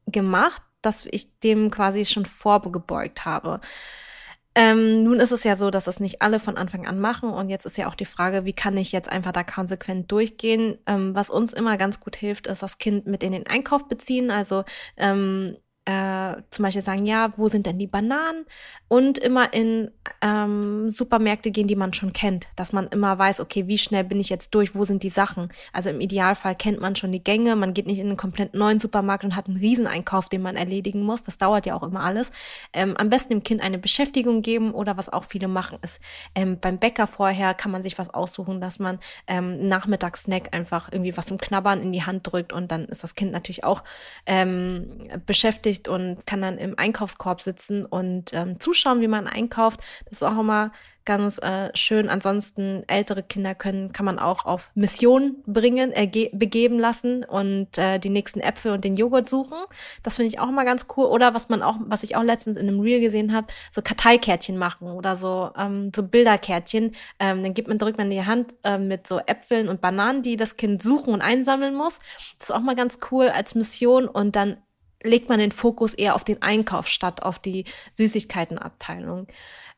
gemacht, dass ich dem quasi schon vorgebeugt habe. Ähm, nun ist es ja so, dass es nicht alle von Anfang an machen und jetzt ist ja auch die Frage, wie kann ich jetzt einfach da konsequent durchgehen? Ähm, was uns immer ganz gut hilft, ist das Kind mit in den Einkauf beziehen. Also ähm, äh, zum Beispiel sagen, ja, wo sind denn die Bananen? Und immer in ähm, Supermärkte gehen, die man schon kennt, dass man immer weiß, okay, wie schnell bin ich jetzt durch, wo sind die Sachen? Also im Idealfall kennt man schon die Gänge, man geht nicht in einen komplett neuen Supermarkt und hat einen Rieseneinkauf, den man erledigen muss. Das dauert ja auch immer alles. Ähm, am besten dem Kind eine Beschäftigung geben oder was auch viele machen, ist ähm, beim Bäcker vorher kann man sich was aussuchen, dass man ähm, Nachmittagssnack einfach irgendwie was zum Knabbern in die Hand drückt und dann ist das Kind natürlich auch ähm, beschäftigt ermutigt und kann dann im Einkaufskorb sitzen und ähm, zuschauen, wie man einkauft. Das ist auch immer ganz äh, schön. Ansonsten ältere Kinder können kann man auch auf Mission bringen, äh, begeben lassen und äh, die nächsten Äpfel und den Joghurt suchen. Das finde ich auch immer ganz cool. Oder was man auch, was ich auch letztens in einem Reel gesehen habe, so Karteikärtchen machen oder so ähm, so Bilderkärtchen. Ähm, dann gibt man drückt man die Hand äh, mit so Äpfeln und Bananen, die das Kind suchen und einsammeln muss. Das ist auch mal ganz cool als Mission und dann legt man den Fokus eher auf den Einkauf statt auf die Süßigkeitenabteilung.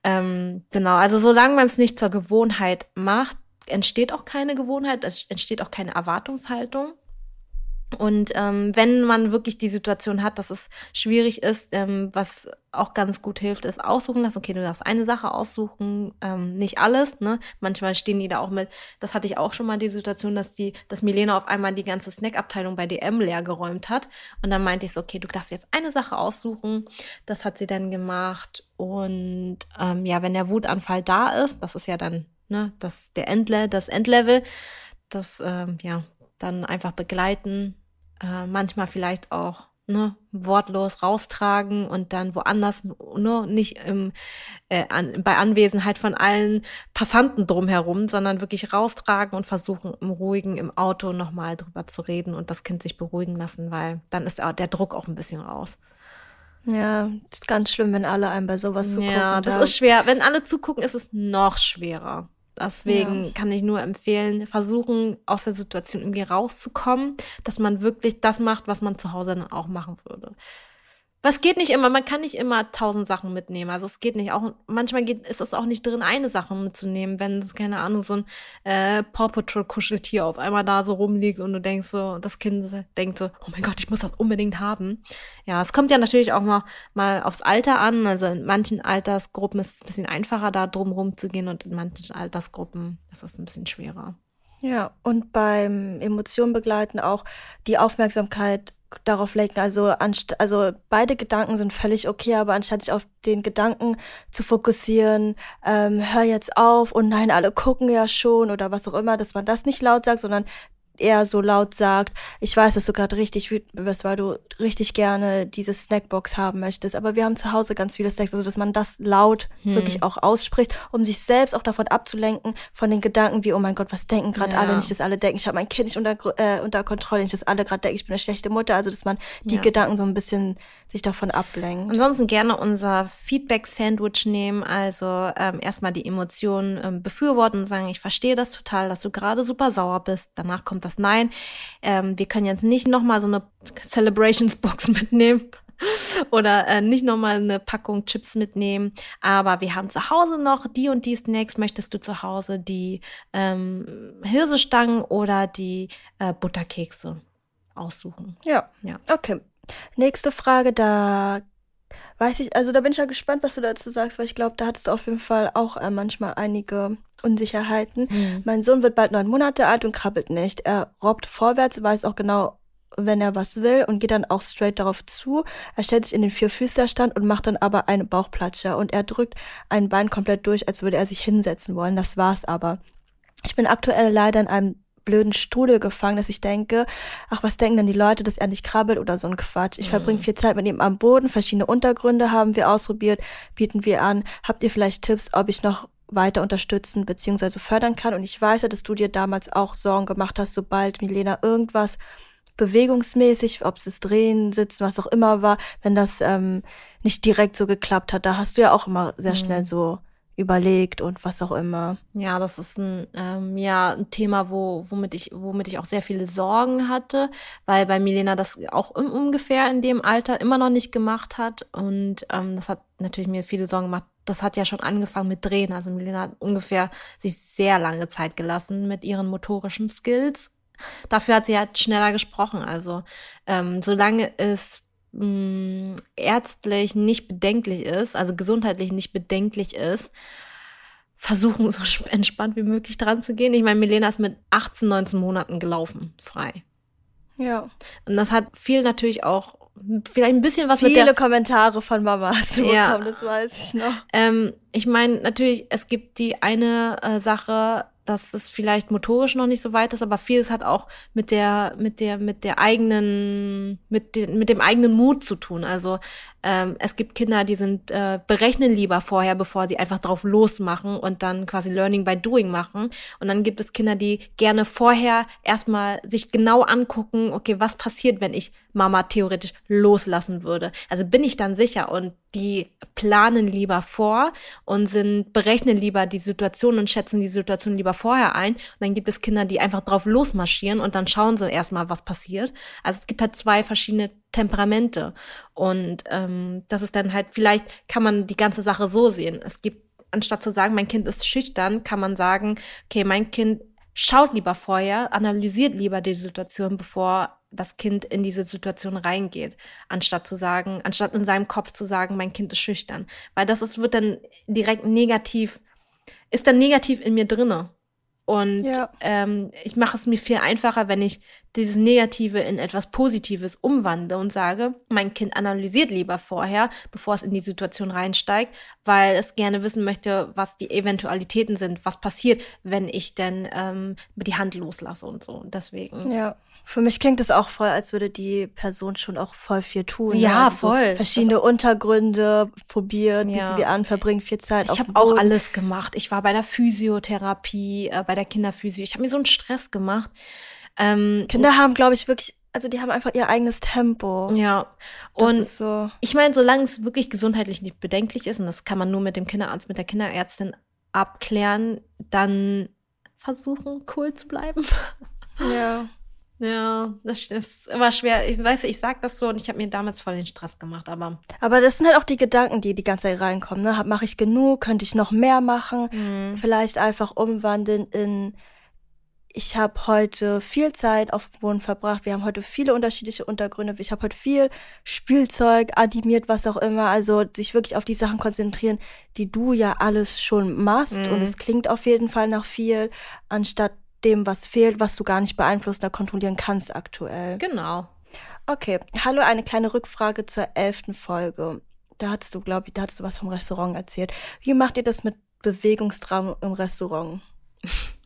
Ähm, genau, also solange man es nicht zur Gewohnheit macht, entsteht auch keine Gewohnheit, es entsteht auch keine Erwartungshaltung. Und ähm, wenn man wirklich die Situation hat, dass es schwierig ist, ähm, was auch ganz gut hilft, ist aussuchen lassen. Okay, du darfst eine Sache aussuchen, ähm, nicht alles. Ne? Manchmal stehen die da auch mit. Das hatte ich auch schon mal die Situation, dass die, dass Milena auf einmal die ganze Snackabteilung bei DM leer geräumt hat. Und dann meinte ich so, okay, du darfst jetzt eine Sache aussuchen. Das hat sie dann gemacht. Und ähm, ja, wenn der Wutanfall da ist, das ist ja dann ne, das der Endle, das Endlevel, das ähm, ja dann einfach begleiten, äh, manchmal vielleicht auch ne, wortlos raustragen und dann woanders, ne, nicht im, äh, an, bei Anwesenheit von allen Passanten drumherum, sondern wirklich raustragen und versuchen im ruhigen im Auto nochmal drüber zu reden und das Kind sich beruhigen lassen, weil dann ist der Druck auch ein bisschen raus. Ja, ist ganz schlimm, wenn alle einem bei sowas zugucken. Ja, das ist schwer. Wenn alle zugucken, ist es noch schwerer. Deswegen ja. kann ich nur empfehlen, versuchen, aus der Situation irgendwie rauszukommen, dass man wirklich das macht, was man zu Hause dann auch machen würde. Was geht nicht immer, man kann nicht immer tausend Sachen mitnehmen. Also es geht nicht auch, manchmal geht, ist es auch nicht drin, eine Sache mitzunehmen, wenn es, keine Ahnung, so ein äh, Paw Patrol Kuscheltier auf einmal da so rumliegt und du denkst so, das Kind denkt so, oh mein Gott, ich muss das unbedingt haben. Ja, es kommt ja natürlich auch mal, mal aufs Alter an. Also in manchen Altersgruppen ist es ein bisschen einfacher, da drum rumzugehen und in manchen Altersgruppen ist es ein bisschen schwerer. Ja, und beim Emotionen begleiten auch die Aufmerksamkeit darauf lenken. Also, also beide Gedanken sind völlig okay, aber anstatt sich auf den Gedanken zu fokussieren, ähm, hör jetzt auf und nein, alle gucken ja schon oder was auch immer, dass man das nicht laut sagt, sondern er so laut sagt, ich weiß, dass du gerade richtig wütend bist, weil du richtig gerne diese Snackbox haben möchtest, aber wir haben zu Hause ganz viele Snacks, also dass man das laut hm. wirklich auch ausspricht, um sich selbst auch davon abzulenken, von den Gedanken wie, oh mein Gott, was denken gerade ja. alle, nicht, dass alle denken, ich habe mein Kind nicht unter, äh, unter Kontrolle, nicht, dass alle gerade denken, ich bin eine schlechte Mutter, also dass man die ja. Gedanken so ein bisschen sich davon ablenkt. Ansonsten gerne unser Feedback-Sandwich nehmen, also ähm, erstmal die Emotionen ähm, befürworten und sagen, ich verstehe das total, dass du gerade super sauer bist, danach kommt das Nein. Ähm, wir können jetzt nicht nochmal so eine Celebrations-Box [laughs] mitnehmen oder äh, nicht nochmal eine Packung Chips mitnehmen, aber wir haben zu Hause noch die und die Snacks. Möchtest du zu Hause die ähm, Hirsestangen oder die äh, Butterkekse aussuchen? Ja. Ja. Okay. Nächste Frage, da weiß ich, also da bin ich ja gespannt, was du dazu sagst, weil ich glaube, da hattest du auf jeden Fall auch äh, manchmal einige Unsicherheiten. Mhm. Mein Sohn wird bald neun Monate alt und krabbelt nicht. Er robbt vorwärts, weiß auch genau, wenn er was will und geht dann auch straight darauf zu. Er stellt sich in den Vierfüßlerstand und macht dann aber eine Bauchplatsche und er drückt ein Bein komplett durch, als würde er sich hinsetzen wollen. Das war's aber. Ich bin aktuell leider in einem blöden Strudel gefangen, dass ich denke, ach, was denken denn die Leute, dass er nicht krabbelt oder so ein Quatsch. Ich mhm. verbringe viel Zeit mit ihm am Boden, verschiedene Untergründe haben wir ausprobiert, bieten wir an. Habt ihr vielleicht Tipps, ob ich noch weiter unterstützen bzw. fördern kann. Und ich weiß ja, dass du dir damals auch Sorgen gemacht hast, sobald Milena irgendwas bewegungsmäßig, ob es das Drehen, Sitzen, was auch immer war, wenn das ähm, nicht direkt so geklappt hat. Da hast du ja auch immer sehr mhm. schnell so überlegt und was auch immer. Ja, das ist ein, ähm, ja, ein Thema, wo, womit ich, womit ich auch sehr viele Sorgen hatte, weil bei Milena das auch um, ungefähr in dem Alter immer noch nicht gemacht hat. Und ähm, das hat natürlich mir viele Sorgen gemacht. Das hat ja schon angefangen mit Drehen. Also Milena hat ungefähr sich sehr lange Zeit gelassen mit ihren motorischen Skills. Dafür hat sie halt schneller gesprochen. Also ähm, solange es mh, ärztlich nicht bedenklich ist, also gesundheitlich nicht bedenklich ist, versuchen so [laughs] entspannt wie möglich dran zu gehen. Ich meine, Milena ist mit 18, 19 Monaten gelaufen, frei. Ja. Und das hat viel natürlich auch vielleicht ein bisschen was Viele mit der... Viele Kommentare von Mama [laughs] ja. bekommen, das weiß ich noch. Ähm, ich meine, natürlich, es gibt die eine äh, Sache, dass es vielleicht motorisch noch nicht so weit ist, aber vieles hat auch mit der, mit der, mit der eigenen, mit, den, mit dem eigenen Mut zu tun. Also ähm, es gibt Kinder, die sind äh, berechnen lieber vorher, bevor sie einfach drauf losmachen und dann quasi Learning by Doing machen. Und dann gibt es Kinder, die gerne vorher erstmal sich genau angucken, okay, was passiert, wenn ich Mama theoretisch loslassen würde. Also bin ich dann sicher und die planen lieber vor und sind berechnen lieber die Situation und schätzen die Situation lieber vorher ein. Und dann gibt es Kinder, die einfach drauf losmarschieren und dann schauen sie erstmal, was passiert. Also es gibt halt zwei verschiedene Temperamente. Und ähm, das ist dann halt, vielleicht kann man die ganze Sache so sehen. Es gibt, anstatt zu sagen, mein Kind ist schüchtern, kann man sagen, okay, mein Kind schaut lieber vorher, analysiert lieber die Situation, bevor das Kind in diese Situation reingeht, anstatt zu sagen, anstatt in seinem Kopf zu sagen, mein Kind ist schüchtern. Weil das ist, wird dann direkt negativ, ist dann negativ in mir drinne. Und ja. ähm, ich mache es mir viel einfacher, wenn ich dieses Negative in etwas Positives umwandle und sage, mein Kind analysiert lieber vorher, bevor es in die Situation reinsteigt, weil es gerne wissen möchte, was die Eventualitäten sind, was passiert, wenn ich denn ähm, die Hand loslasse und so. Deswegen. Ja. Für mich klingt es auch voll, als würde die Person schon auch voll viel tun. Ja, ne? also voll. So verschiedene das Untergründe probieren, ja. bieten wir an, verbringen viel Zeit. Ich habe auch alles gemacht. Ich war bei der Physiotherapie, äh, bei der Kinderphysio. Ich habe mir so einen Stress gemacht. Ähm, Kinder haben, glaube ich, wirklich also die haben einfach ihr eigenes Tempo. Ja. Und so. ich meine, solange es wirklich gesundheitlich nicht bedenklich ist, und das kann man nur mit dem Kinderarzt, mit der Kinderärztin abklären, dann versuchen, cool zu bleiben. Ja. Ja, das ist immer schwer. Ich weiß, ich sag das so und ich habe mir damals voll den Stress gemacht, aber. Aber das sind halt auch die Gedanken, die die ganze Zeit reinkommen. Ne? Mache ich genug? Könnte ich noch mehr machen? Mhm. Vielleicht einfach umwandeln in. Ich habe heute viel Zeit auf dem Boden verbracht. Wir haben heute viele unterschiedliche Untergründe. Ich habe heute viel Spielzeug animiert, was auch immer. Also sich wirklich auf die Sachen konzentrieren, die du ja alles schon machst. Mhm. Und es klingt auf jeden Fall nach viel, anstatt dem, was fehlt, was du gar nicht beeinflussen oder kontrollieren kannst aktuell. Genau. Okay, hallo, eine kleine Rückfrage zur elften Folge. Da hattest du, glaube ich, da hattest du was vom Restaurant erzählt. Wie macht ihr das mit Bewegungsdrang im Restaurant?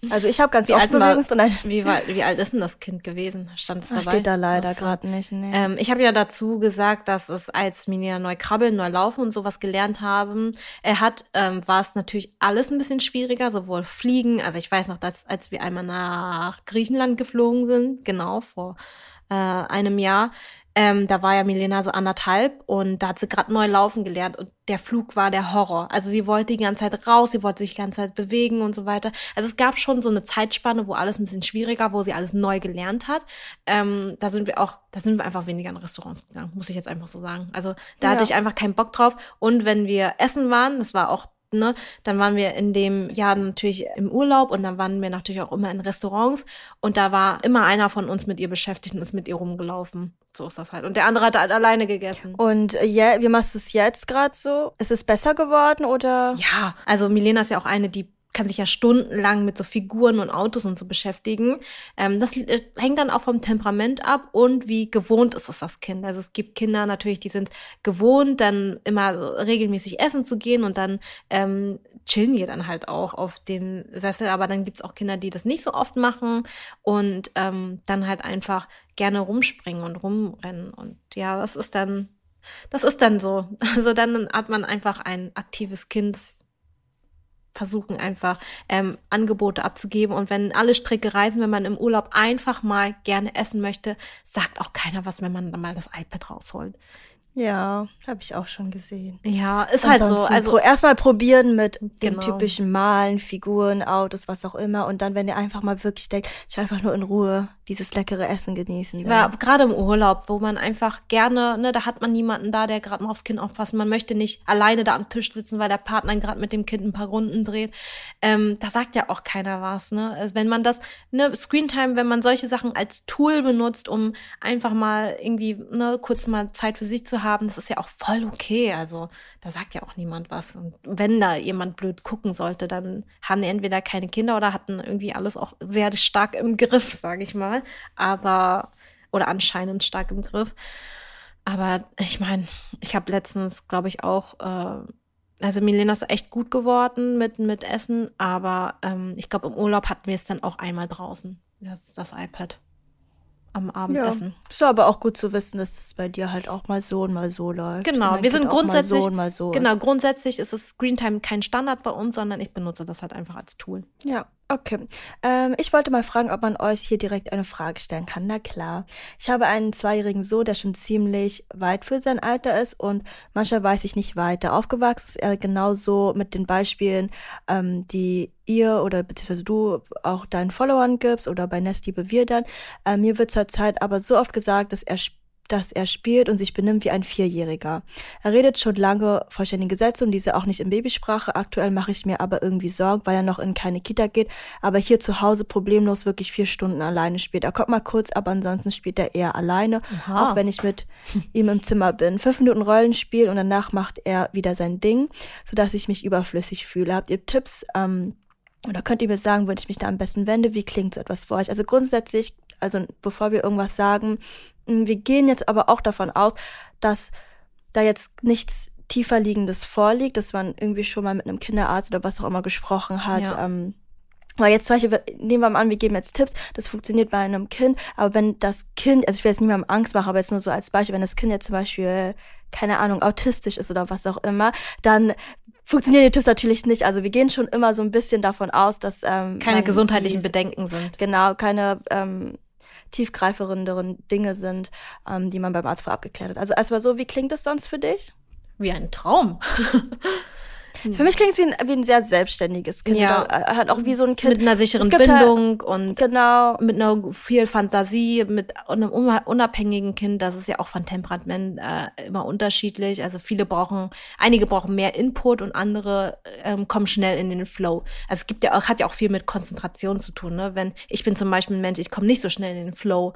Also ich habe ganz wie oft Bewegungsdrang. Wie, wie alt ist denn das Kind gewesen? Stand es dabei? Steht da leider gerade nicht. Nee. Ähm, ich habe ja dazu gesagt, dass es als Minia neu krabbeln, neu laufen und sowas gelernt haben. Er hat, ähm, war es natürlich alles ein bisschen schwieriger, sowohl Fliegen. Also ich weiß noch, dass als wir einmal nach Griechenland geflogen sind, genau vor äh, einem Jahr, ähm, da war ja Milena so anderthalb und da hat sie gerade neu laufen gelernt und der Flug war der Horror. Also sie wollte die ganze Zeit raus, sie wollte sich die ganze Zeit bewegen und so weiter. Also es gab schon so eine Zeitspanne, wo alles ein bisschen schwieriger, wo sie alles neu gelernt hat. Ähm, da sind wir auch, da sind wir einfach weniger in Restaurants gegangen, muss ich jetzt einfach so sagen. Also da ja. hatte ich einfach keinen Bock drauf. Und wenn wir essen waren, das war auch Ne? Dann waren wir in dem Jahr natürlich im Urlaub und dann waren wir natürlich auch immer in Restaurants und da war immer einer von uns mit ihr beschäftigt und ist mit ihr rumgelaufen. So ist das halt. Und der andere hat halt alleine gegessen. Und äh, ja, wie machst du es jetzt gerade so? Ist es besser geworden oder? Ja, also Milena ist ja auch eine, die kann sich ja stundenlang mit so Figuren und Autos und so beschäftigen. Ähm, das äh, hängt dann auch vom Temperament ab und wie gewohnt ist es das Kind. Also es gibt Kinder natürlich, die sind gewohnt, dann immer regelmäßig essen zu gehen und dann ähm, chillen die dann halt auch auf den Sessel. Aber dann gibt's auch Kinder, die das nicht so oft machen und ähm, dann halt einfach gerne rumspringen und rumrennen. Und ja, das ist dann, das ist dann so. [laughs] Also dann hat man einfach ein aktives Kind, versuchen einfach ähm, Angebote abzugeben. Und wenn alle Stricke reisen, wenn man im Urlaub einfach mal gerne essen möchte, sagt auch keiner was, wenn man dann mal das iPad rausholt. Ja, habe ich auch schon gesehen. Ja, ist halt so. Also erstmal probieren mit genau. den typischen Malen, Figuren, Autos, was auch immer. Und dann, wenn ihr einfach mal wirklich denkt, ich will einfach nur in Ruhe dieses leckere Essen genießen. Ja, gerade im Urlaub, wo man einfach gerne, ne, da hat man niemanden da, der gerade mal aufs Kind aufpasst. Man möchte nicht alleine da am Tisch sitzen, weil der Partner gerade mit dem Kind ein paar Runden dreht. Ähm, da sagt ja auch keiner was. Ne? Also wenn man das, ne, Screentime, wenn man solche Sachen als Tool benutzt, um einfach mal irgendwie ne, kurz mal Zeit für sich zu haben, das ist ja auch voll okay. Also da sagt ja auch niemand was. Und wenn da jemand blöd gucken sollte, dann haben entweder keine Kinder oder hatten irgendwie alles auch sehr stark im Griff, sage ich mal. Aber, oder anscheinend stark im Griff. Aber ich meine, ich habe letztens, glaube ich, auch äh, also Milena ist echt gut geworden mit, mit Essen, aber ähm, ich glaube, im Urlaub hatten wir es dann auch einmal draußen, das, das iPad am Abendessen. Ja, ist aber auch gut zu wissen, dass es bei dir halt auch mal so und mal so läuft. Genau, wir sind grundsätzlich. Mal so mal so genau, ist. grundsätzlich ist es Screentime kein Standard bei uns, sondern ich benutze das halt einfach als Tool. Ja, Okay. Ähm, ich wollte mal fragen, ob man euch hier direkt eine Frage stellen kann. Na klar. Ich habe einen zweijährigen Sohn, der schon ziemlich weit für sein Alter ist und manchmal weiß ich nicht weiter. Aufgewachsen ist er genauso mit den Beispielen, ähm, die ihr oder beziehungsweise du auch deinen Followern gibst oder bei Nestliebe wir dann. Äh, mir wird zurzeit aber so oft gesagt, dass er dass er spielt und sich benimmt wie ein Vierjähriger. Er redet schon lange vollständige Sätze und diese auch nicht in Babysprache. Aktuell mache ich mir aber irgendwie Sorgen, weil er noch in keine Kita geht, aber hier zu Hause problemlos wirklich vier Stunden alleine spielt. Er kommt mal kurz, aber ansonsten spielt er eher alleine, Aha. auch wenn ich mit ihm im Zimmer bin. Fünf Minuten Rollenspiel und danach macht er wieder sein Ding, sodass ich mich überflüssig fühle. Habt ihr Tipps? Ähm, oder könnt ihr mir sagen, wo ich mich da am besten wende? Wie klingt so etwas für euch? Also grundsätzlich, also bevor wir irgendwas sagen, hm, wir gehen jetzt aber auch davon aus, dass da jetzt nichts tiefer liegendes vorliegt, dass man irgendwie schon mal mit einem Kinderarzt oder was auch immer gesprochen hat. Ja. Ähm, weil jetzt zum Beispiel, nehmen wir mal an, wir geben jetzt Tipps, das funktioniert bei einem Kind, aber wenn das Kind, also ich will jetzt niemandem Angst machen, aber jetzt nur so als Beispiel, wenn das Kind jetzt zum Beispiel, keine Ahnung, autistisch ist oder was auch immer, dann funktionieren die Tipps natürlich nicht. Also wir gehen schon immer so ein bisschen davon aus, dass ähm, keine gesundheitlichen dies, Bedenken sind. Genau, keine ähm, tiefgreifenderen Dinge sind, ähm, die man beim Arzt vorab geklärt hat. Also erstmal so, wie klingt es sonst für dich? Wie ein Traum. [laughs] Für mich klingt es wie ein, wie ein sehr selbstständiges Kind. Ja. Er hat auch wie so ein Kind. Mit einer sicheren Bindung halt, und genau. mit einer viel Fantasie, mit einem unabhängigen Kind. Das ist ja auch von Temperament äh, immer unterschiedlich. Also viele brauchen, einige brauchen mehr Input und andere ähm, kommen schnell in den Flow. Also es gibt ja auch, hat ja auch viel mit Konzentration zu tun. Ne? Wenn ich bin zum Beispiel ein Mensch, ich komme nicht so schnell in den Flow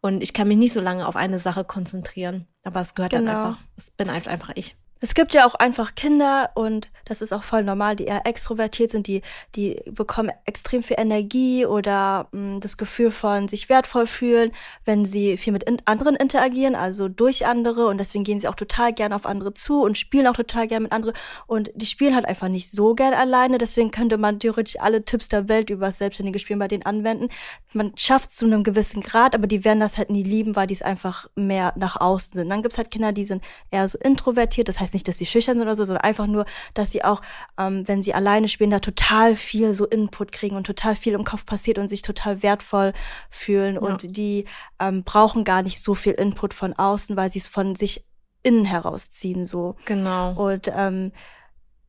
und ich kann mich nicht so lange auf eine Sache konzentrieren. Aber es gehört genau. dann einfach, es bin einfach ich. Es gibt ja auch einfach Kinder und das ist auch voll normal, die eher extrovertiert sind, die, die bekommen extrem viel Energie oder mh, mm, das Gefühl von sich wertvoll fühlen, wenn sie viel mit in anderen interagieren, also durch andere und deswegen gehen sie auch total gern auf andere zu und spielen auch total gern mit anderen und die spielen halt einfach nicht so gern alleine, deswegen könnte man theoretisch alle Tipps der Welt über das selbstständige Spielen bei denen anwenden. Man schafft es zu einem gewissen Grad, aber die werden das halt nie lieben, weil die es einfach mehr nach außen sind. Dann gibt's halt Kinder, die sind eher so introvertiert, das heißt heißt nicht, dass sie schüchtern sind oder so, sondern einfach nur, dass sie auch, ähm, wenn sie alleine spielen, da total viel so Input kriegen und total viel im Kopf passiert und sich total wertvoll fühlen. Ja. Und die ähm, brauchen gar nicht so viel Input von außen, weil sie es von sich innen herausziehen. So. Genau. Und ähm,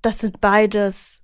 das sind beides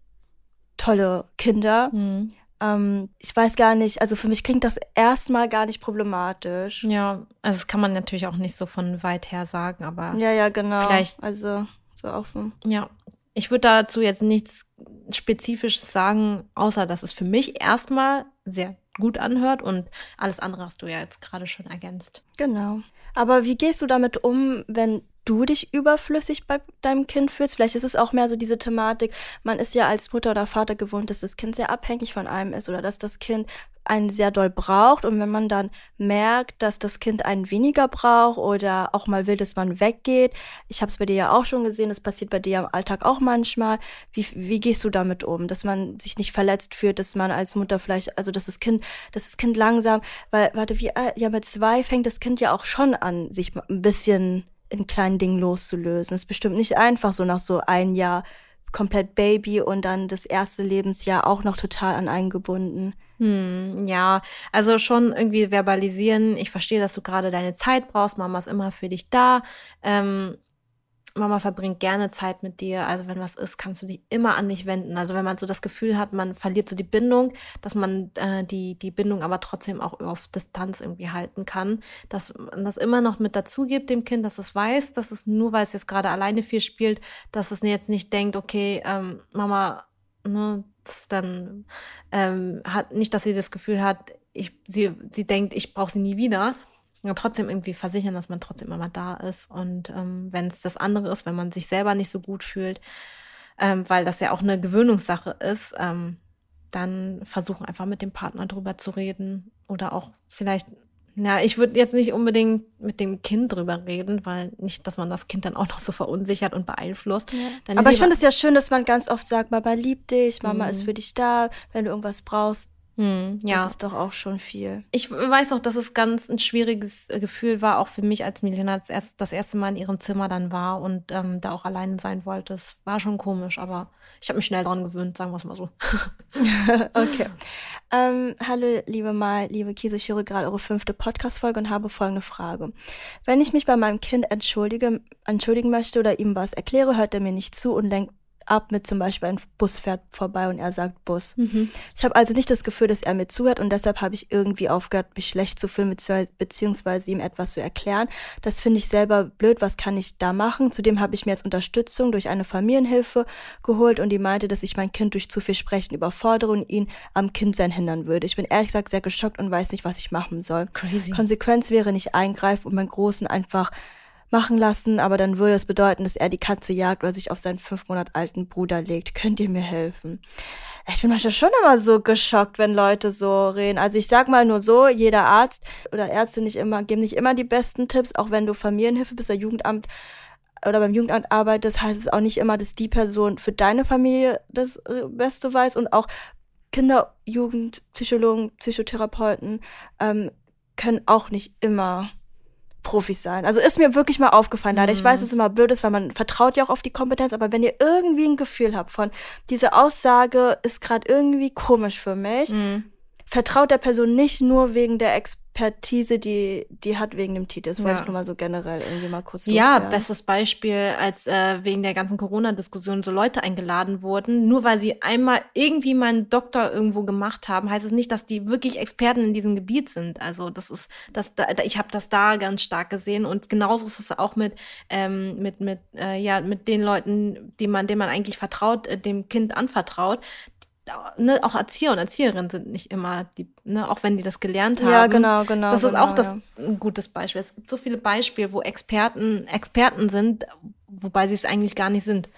tolle Kinder. Mhm. Ähm, ich weiß gar nicht, also für mich klingt das erstmal gar nicht problematisch. Ja, also das kann man natürlich auch nicht so von weit her sagen, aber. Ja, ja, genau. Vielleicht. Also so offen. Ja. Ich würde dazu jetzt nichts Spezifisches sagen, außer dass es für mich erstmal sehr gut anhört und alles andere hast du ja jetzt gerade schon ergänzt. Genau. Aber wie gehst du damit um, wenn du dich überflüssig bei deinem Kind fühlst. Vielleicht ist es auch mehr so diese Thematik, man ist ja als Mutter oder Vater gewohnt, dass das Kind sehr abhängig von einem ist oder dass das Kind einen sehr doll braucht und wenn man dann merkt, dass das Kind einen weniger braucht oder auch mal will, dass man weggeht, ich habe es bei dir ja auch schon gesehen, das passiert bei dir im Alltag auch manchmal. Wie, wie gehst du damit um, dass man sich nicht verletzt fühlt, dass man als Mutter vielleicht, also dass das Kind, dass das Kind langsam, weil warte, wie ja mit zwei fängt das Kind ja auch schon an, sich ein bisschen in kleinen Dingen loszulösen. ist bestimmt nicht einfach, so nach so ein Jahr komplett Baby und dann das erste Lebensjahr auch noch total an einen gebunden. Hm, ja, also schon irgendwie verbalisieren. Ich verstehe, dass du gerade deine Zeit brauchst. Mama ist immer für dich da. Ähm, Mama verbringt gerne Zeit mit dir. Also wenn was ist, kannst du dich immer an mich wenden. Also wenn man so das Gefühl hat, man verliert so die Bindung, dass man äh, die, die Bindung aber trotzdem auch auf Distanz irgendwie halten kann. Dass man das immer noch mit dazu gibt dem Kind, dass es weiß, dass es nur, weil es jetzt gerade alleine viel spielt, dass es jetzt nicht denkt, okay, ähm, Mama, ne, dann ähm, hat nicht, dass sie das Gefühl hat, ich, sie, sie denkt, ich brauche sie nie wieder ja, trotzdem irgendwie versichern, dass man trotzdem immer da ist. Und ähm, wenn es das andere ist, wenn man sich selber nicht so gut fühlt, ähm, weil das ja auch eine Gewöhnungssache ist, ähm, dann versuchen einfach mit dem Partner drüber zu reden oder auch vielleicht Ja, ich würde jetzt nicht unbedingt mit dem Kind drüber reden, weil nicht, dass man das Kind dann auch noch so verunsichert und beeinflusst. Ja. Aber ich finde es ja schön, dass man ganz oft sagt, Mama liebt dich, Mama mhm. ist für dich da, wenn du irgendwas brauchst, hm, ja. Das ist doch auch schon viel. Ich weiß auch, dass es ganz ein schwieriges äh, Gefühl war, auch für mich, als Milena das, erst, das erste Mal in ihrem Zimmer dann war und ähm, da auch alleine sein wollte. Es war schon komisch, aber ich habe mich schnell dran gewöhnt, sagen wir es mal so. [laughs] okay. Ähm, hallo, liebe Mal, liebe Kiese, ich höre gerade eure fünfte Podcast-Folge und habe folgende Frage. Wenn ich mich bei meinem Kind entschuldige, entschuldigen möchte oder ihm was erkläre, hört er mir nicht zu und lenkt ab mit zum Beispiel ein Bus fährt vorbei und er sagt Bus. Mhm. Ich habe also nicht das Gefühl, dass er mir zuhört und deshalb habe ich irgendwie aufgehört, mich schlecht zu fühlen beziehungsweise ihm etwas zu erklären. Das finde ich selber blöd. Was kann ich da machen? Zudem habe ich mir jetzt Unterstützung durch eine Familienhilfe geholt und die meinte, dass ich mein Kind durch zu viel Sprechen überfordere und ihn am Kindsein hindern würde. Ich bin ehrlich gesagt sehr geschockt und weiß nicht, was ich machen soll. Crazy. Konsequenz wäre nicht eingreifen und meinen Großen einfach machen lassen, aber dann würde es bedeuten, dass er die Katze jagt oder sich auf seinen fünf Monat alten Bruder legt. Könnt ihr mir helfen? Ich bin manchmal schon immer so geschockt, wenn Leute so reden. Also ich sag mal nur so, jeder Arzt oder Ärzte nicht immer, geben nicht immer die besten Tipps, auch wenn du Familienhilfe bist oder Jugendamt oder beim Jugendamt arbeitest, heißt es auch nicht immer, dass die Person für deine Familie das äh, Beste weiß und auch Kinder, Jugend, Psychologen, Psychotherapeuten ähm, können auch nicht immer Profis sein. Also ist mir wirklich mal aufgefallen, leider. Mhm. Ich weiß, es ist immer blöd ist, weil man vertraut ja auch auf die Kompetenz, aber wenn ihr irgendwie ein Gefühl habt von, diese Aussage ist gerade irgendwie komisch für mich, mhm. vertraut der Person nicht nur wegen der Expertise Expertise, die die hat wegen dem Titel. Das wollte ja. ich nur mal so generell irgendwie mal kurz Ja, bestes Beispiel, als äh, wegen der ganzen Corona-Diskussion so Leute eingeladen wurden. Nur weil sie einmal irgendwie mal einen Doktor irgendwo gemacht haben, heißt es nicht, dass die wirklich Experten in diesem Gebiet sind. Also das ist, das, da, ich habe das da ganz stark gesehen und genauso ist es auch mit ähm, mit mit äh, ja mit den Leuten, die man, denen man eigentlich vertraut, äh, dem Kind anvertraut ne, auch Erzieher und Erzieherinnen sind nicht immer die, ne, auch wenn die das gelernt haben. Ja, genau, genau. Das ist genau, auch das ja. ein gutes Beispiel. Es gibt so viele Beispiele, wo Experten Experten sind, wobei sie es eigentlich gar nicht sind.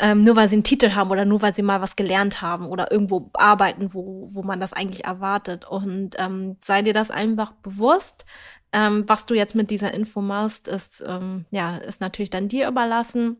Ähm, nur weil sie einen Titel haben oder nur weil sie mal was gelernt haben oder irgendwo arbeiten, wo, wo man das eigentlich erwartet. Und ähm, sei dir das einfach bewusst. Ähm, was du jetzt mit dieser Info machst, ist, ähm, ja, ist natürlich dann dir überlassen.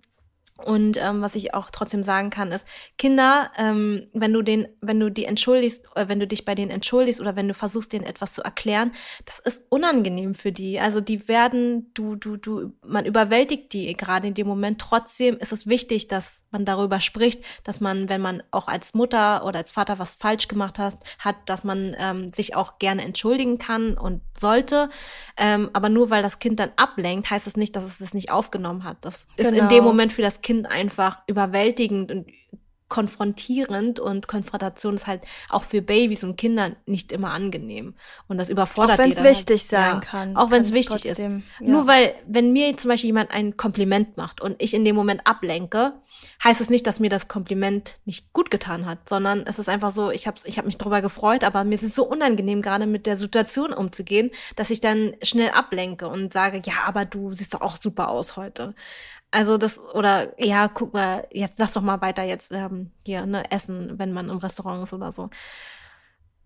Und ähm, was ich auch trotzdem sagen kann, ist, Kinder, ähm, wenn du den, wenn du die entschuldigst, äh, wenn du dich bei denen entschuldigst oder wenn du versuchst, denen etwas zu erklären, das ist unangenehm für die. Also die werden, du, du, du, man überwältigt die gerade in dem Moment. Trotzdem ist es wichtig, dass man darüber spricht, dass man, wenn man auch als Mutter oder als Vater was falsch gemacht hat, hat, dass man ähm, sich auch gerne entschuldigen kann und sollte. Ähm, aber nur weil das Kind dann ablenkt, heißt es das nicht, dass es das nicht aufgenommen hat. Das genau. ist in dem genau. Moment für das Kind einfach überwältigend und konfrontierend und Konfrontation ist halt auch für Babys und Kinder nicht immer angenehm und das überfordert Auch wenn es wichtig halt. sein ja, kann. Auch wenn es wichtig trotzdem, ist. Ja. Nur weil, wenn mir zum Beispiel jemand ein Kompliment macht und ich in dem Moment ablenke, heißt es nicht, dass mir das Kompliment nicht gut getan hat, sondern es ist einfach so, ich habe ich hab mich darüber gefreut, aber mir ist es so unangenehm, gerade mit der Situation umzugehen, dass ich dann schnell ablenke und sage, ja, aber du siehst doch auch super aus heute. Also das, oder ja, guck mal, jetzt lass doch mal weiter jetzt ähm, hier, ne, essen, wenn man im Restaurant ist oder so.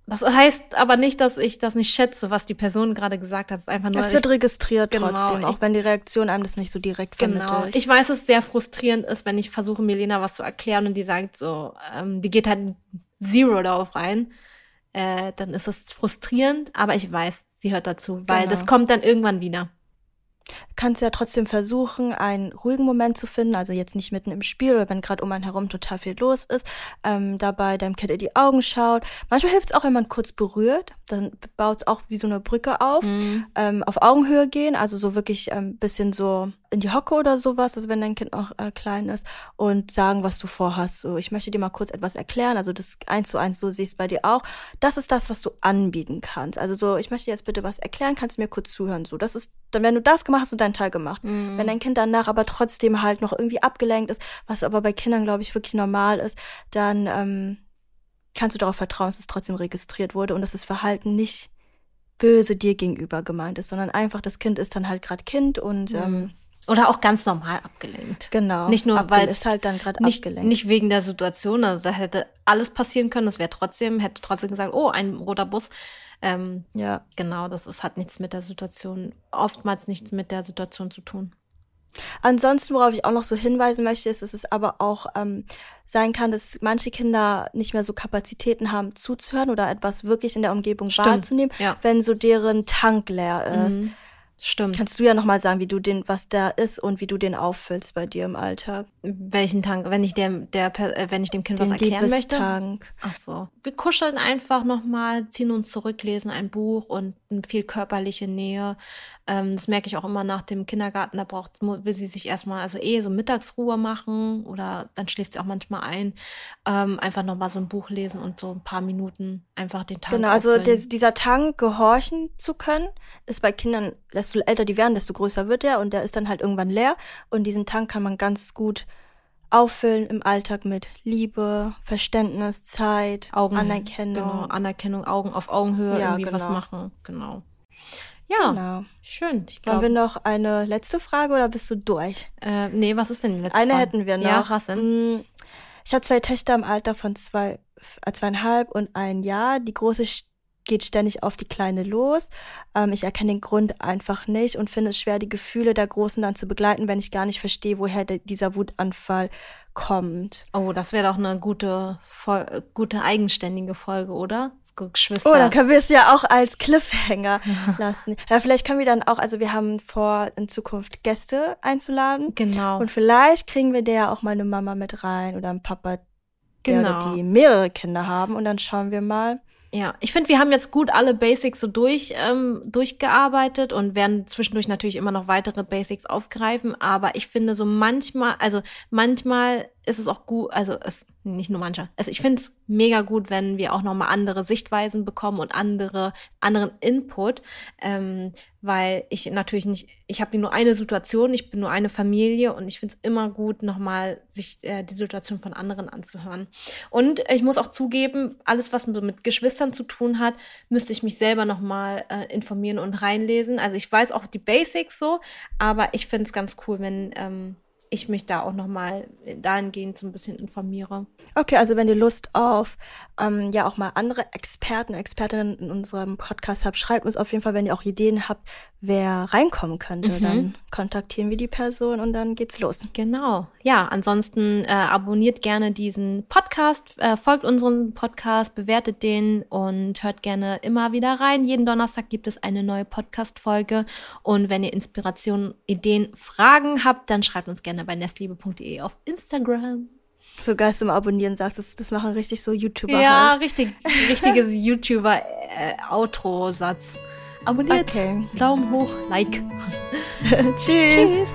Das heißt aber nicht, dass ich das nicht schätze, was die Person gerade gesagt hat. Es ist einfach nur. Es wird registriert genau, trotzdem, auch wenn die Reaktion einem das nicht so direkt vermittelt. Genau. Ich weiß, dass es sehr frustrierend ist, wenn ich versuche, Milena was zu erklären und die sagt so, ähm, die geht halt zero darauf rein. Äh, dann ist es frustrierend, aber ich weiß, sie hört dazu, weil genau. das kommt dann irgendwann wieder kannst ja trotzdem versuchen, einen ruhigen Moment zu finden, also jetzt nicht mitten im Spiel oder wenn gerade um einen herum total viel los ist, ähm, dabei deinem Kind in die Augen schaut. Manchmal hilft es auch, wenn man kurz berührt, dann baut es auch wie so eine Brücke auf, mhm. ähm, auf Augenhöhe gehen, also so wirklich ein ähm, bisschen so in die Hocke oder sowas, also wenn dein Kind noch äh, klein ist und sagen, was du vorhast. So, ich möchte dir mal kurz etwas erklären, also das eins zu eins, so siehst bei dir auch. Das ist das, was du anbieten kannst. Also so, ich möchte dir jetzt bitte was erklären, kannst du mir kurz zuhören. So, das ist, dann wenn du das gemacht hast, du deinen Teil gemacht. Mhm. Wenn dein Kind danach aber trotzdem halt noch irgendwie abgelenkt ist, was aber bei Kindern, glaube ich, wirklich normal ist, dann ähm, kannst du darauf vertrauen, dass es trotzdem registriert wurde und dass das Verhalten nicht böse dir gegenüber gemeint ist, sondern einfach das Kind ist dann halt gerade Kind und mhm. ähm, Oder auch ganz normal abgelenkt. Genau. Nicht nur, weil es halt dann gerade nicht, abgelenkt. nicht wegen der Situation, also da hätte alles passieren können, das wäre trotzdem, hätte trotzdem gesagt, oh, ein roter Bus. Ähm, ja. genau, das ist, hat nichts mit der Situation, oftmals nichts mit der Situation zu tun. Ansonsten, worauf ich auch noch so hinweisen möchte, ist, dass es aber auch ähm, sein kann, dass manche Kinder nicht mehr so Kapazitäten haben, zuzuhören oder etwas wirklich in der Umgebung Stimmt, wahrzunehmen, ja. wenn so deren Tank leer ist. Mhm. Stimmt. Kannst du ja nochmal sagen, wie du den, was da ist und wie du den auffüllst bei dir im Alltag? Welchen Tank, wenn ich dem, der, äh, wenn ich dem Kind was Den erklären möchte? Liebestank. Ach so. Wir kuscheln einfach nochmal, ziehen uns zurück, lesen ein Buch und viel körperliche Nähe. Ähm, das merke ich auch immer nach dem Kindergarten. Da braucht, will sie sich erstmal, also eh so Mittagsruhe machen oder dann schläft sie auch manchmal ein. Ähm, einfach nochmal so ein Buch lesen und so ein paar Minuten einfach den Tag Genau, also des, dieser Tank, gehorchen zu können, ist bei Kindern, desto älter die werden, desto größer wird der und der ist dann halt irgendwann leer. Und diesen Tank kann man ganz gut auffüllen im Alltag mit Liebe, Verständnis, Zeit, Augen, Anerkennung. Genau, Anerkennung, Augen auf Augenhöhe, Ja, irgendwie was genau. machen. Genau. Ja, Genau. schön. Ich Wollen wir glaube, noch eine letzte Frage oder bist du durch? äh, nee, was ist denn die letzte Eine Frage? hätten wir noch. Ja, was denn? Mm, Ich habe zwei Töchter im Alter von zwei, äh, zweieinhalb und ein Jahr. Die große geht ständig auf die kleine los. Ähm, ich erkenne den Grund einfach nicht und finde es schwer, die Gefühle der Großen dann zu begleiten, wenn ich gar nicht verstehe, woher dieser Wutanfall kommt. Oh, das wäre doch eine gute, äh, gute eigenständige Folge, oder? Geschwister. Oh, dann können wir es ja auch als Cliffhanger [laughs] lassen. Ja, vielleicht können wir dann auch, also wir haben vor, in Zukunft Gäste einzuladen. genau. Und vielleicht kriegen wir der ja auch mal eine Mama mit rein oder einen Papa, der Genau. die mehrere Kinder haben. Und dann schauen wir mal. Ja, ich finde, wir haben jetzt gut alle Basics so durch, ähm, durchgearbeitet und werden zwischendurch natürlich immer noch weitere Basics aufgreifen. Aber ich finde so manchmal, also manchmal ist es auch gut, also es nicht nur manchmal. Also ich finde es mega gut, wenn wir auch nochmal andere Sichtweisen bekommen und andere, anderen Input, ähm, weil ich natürlich nicht, ich habe nur eine Situation, ich bin nur eine Familie und ich finde es immer gut, nochmal sich äh, die Situation von anderen anzuhören. Und ich muss auch zugeben, alles, was mit Geschwistern zu tun hat, müsste ich mich selber nochmal äh, informieren und reinlesen. Also ich weiß auch die Basics so, aber ich finde es ganz cool, wenn ähm, ich mich da auch nochmal dahingehend so ein bisschen informiere. Okay, also wenn ihr Lust auf ähm, ja auch mal andere Experten, Expertinnen in unserem Podcast habt, schreibt uns auf jeden Fall, wenn ihr auch Ideen habt, wer reinkommen könnte. Mhm. Dann kontaktieren wir die Person und dann geht's los. Genau. Ja, ansonsten äh, abonniert gerne diesen Podcast, äh, folgt unseren Podcast, bewertet den und hört gerne immer wieder rein. Jeden Donnerstag gibt es eine neue Podcast-Folge. Und wenn ihr Inspirationen, Ideen, Fragen habt, dann schreibt uns gerne bei nestliebe.de auf Instagram. So geil, mal abonnieren sagst, das, das machen richtig so YouTuber ja, halt. richtig, richtiges [laughs] YouTuber-Outro-Satz. Abonniert, Okay. Daumen hoch, Like. [laughs] Tschüss. Tschüss.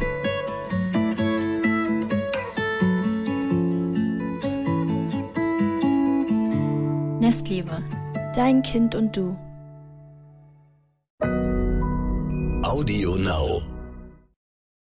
Nestliebe. Dein Kind und du. Audio Now.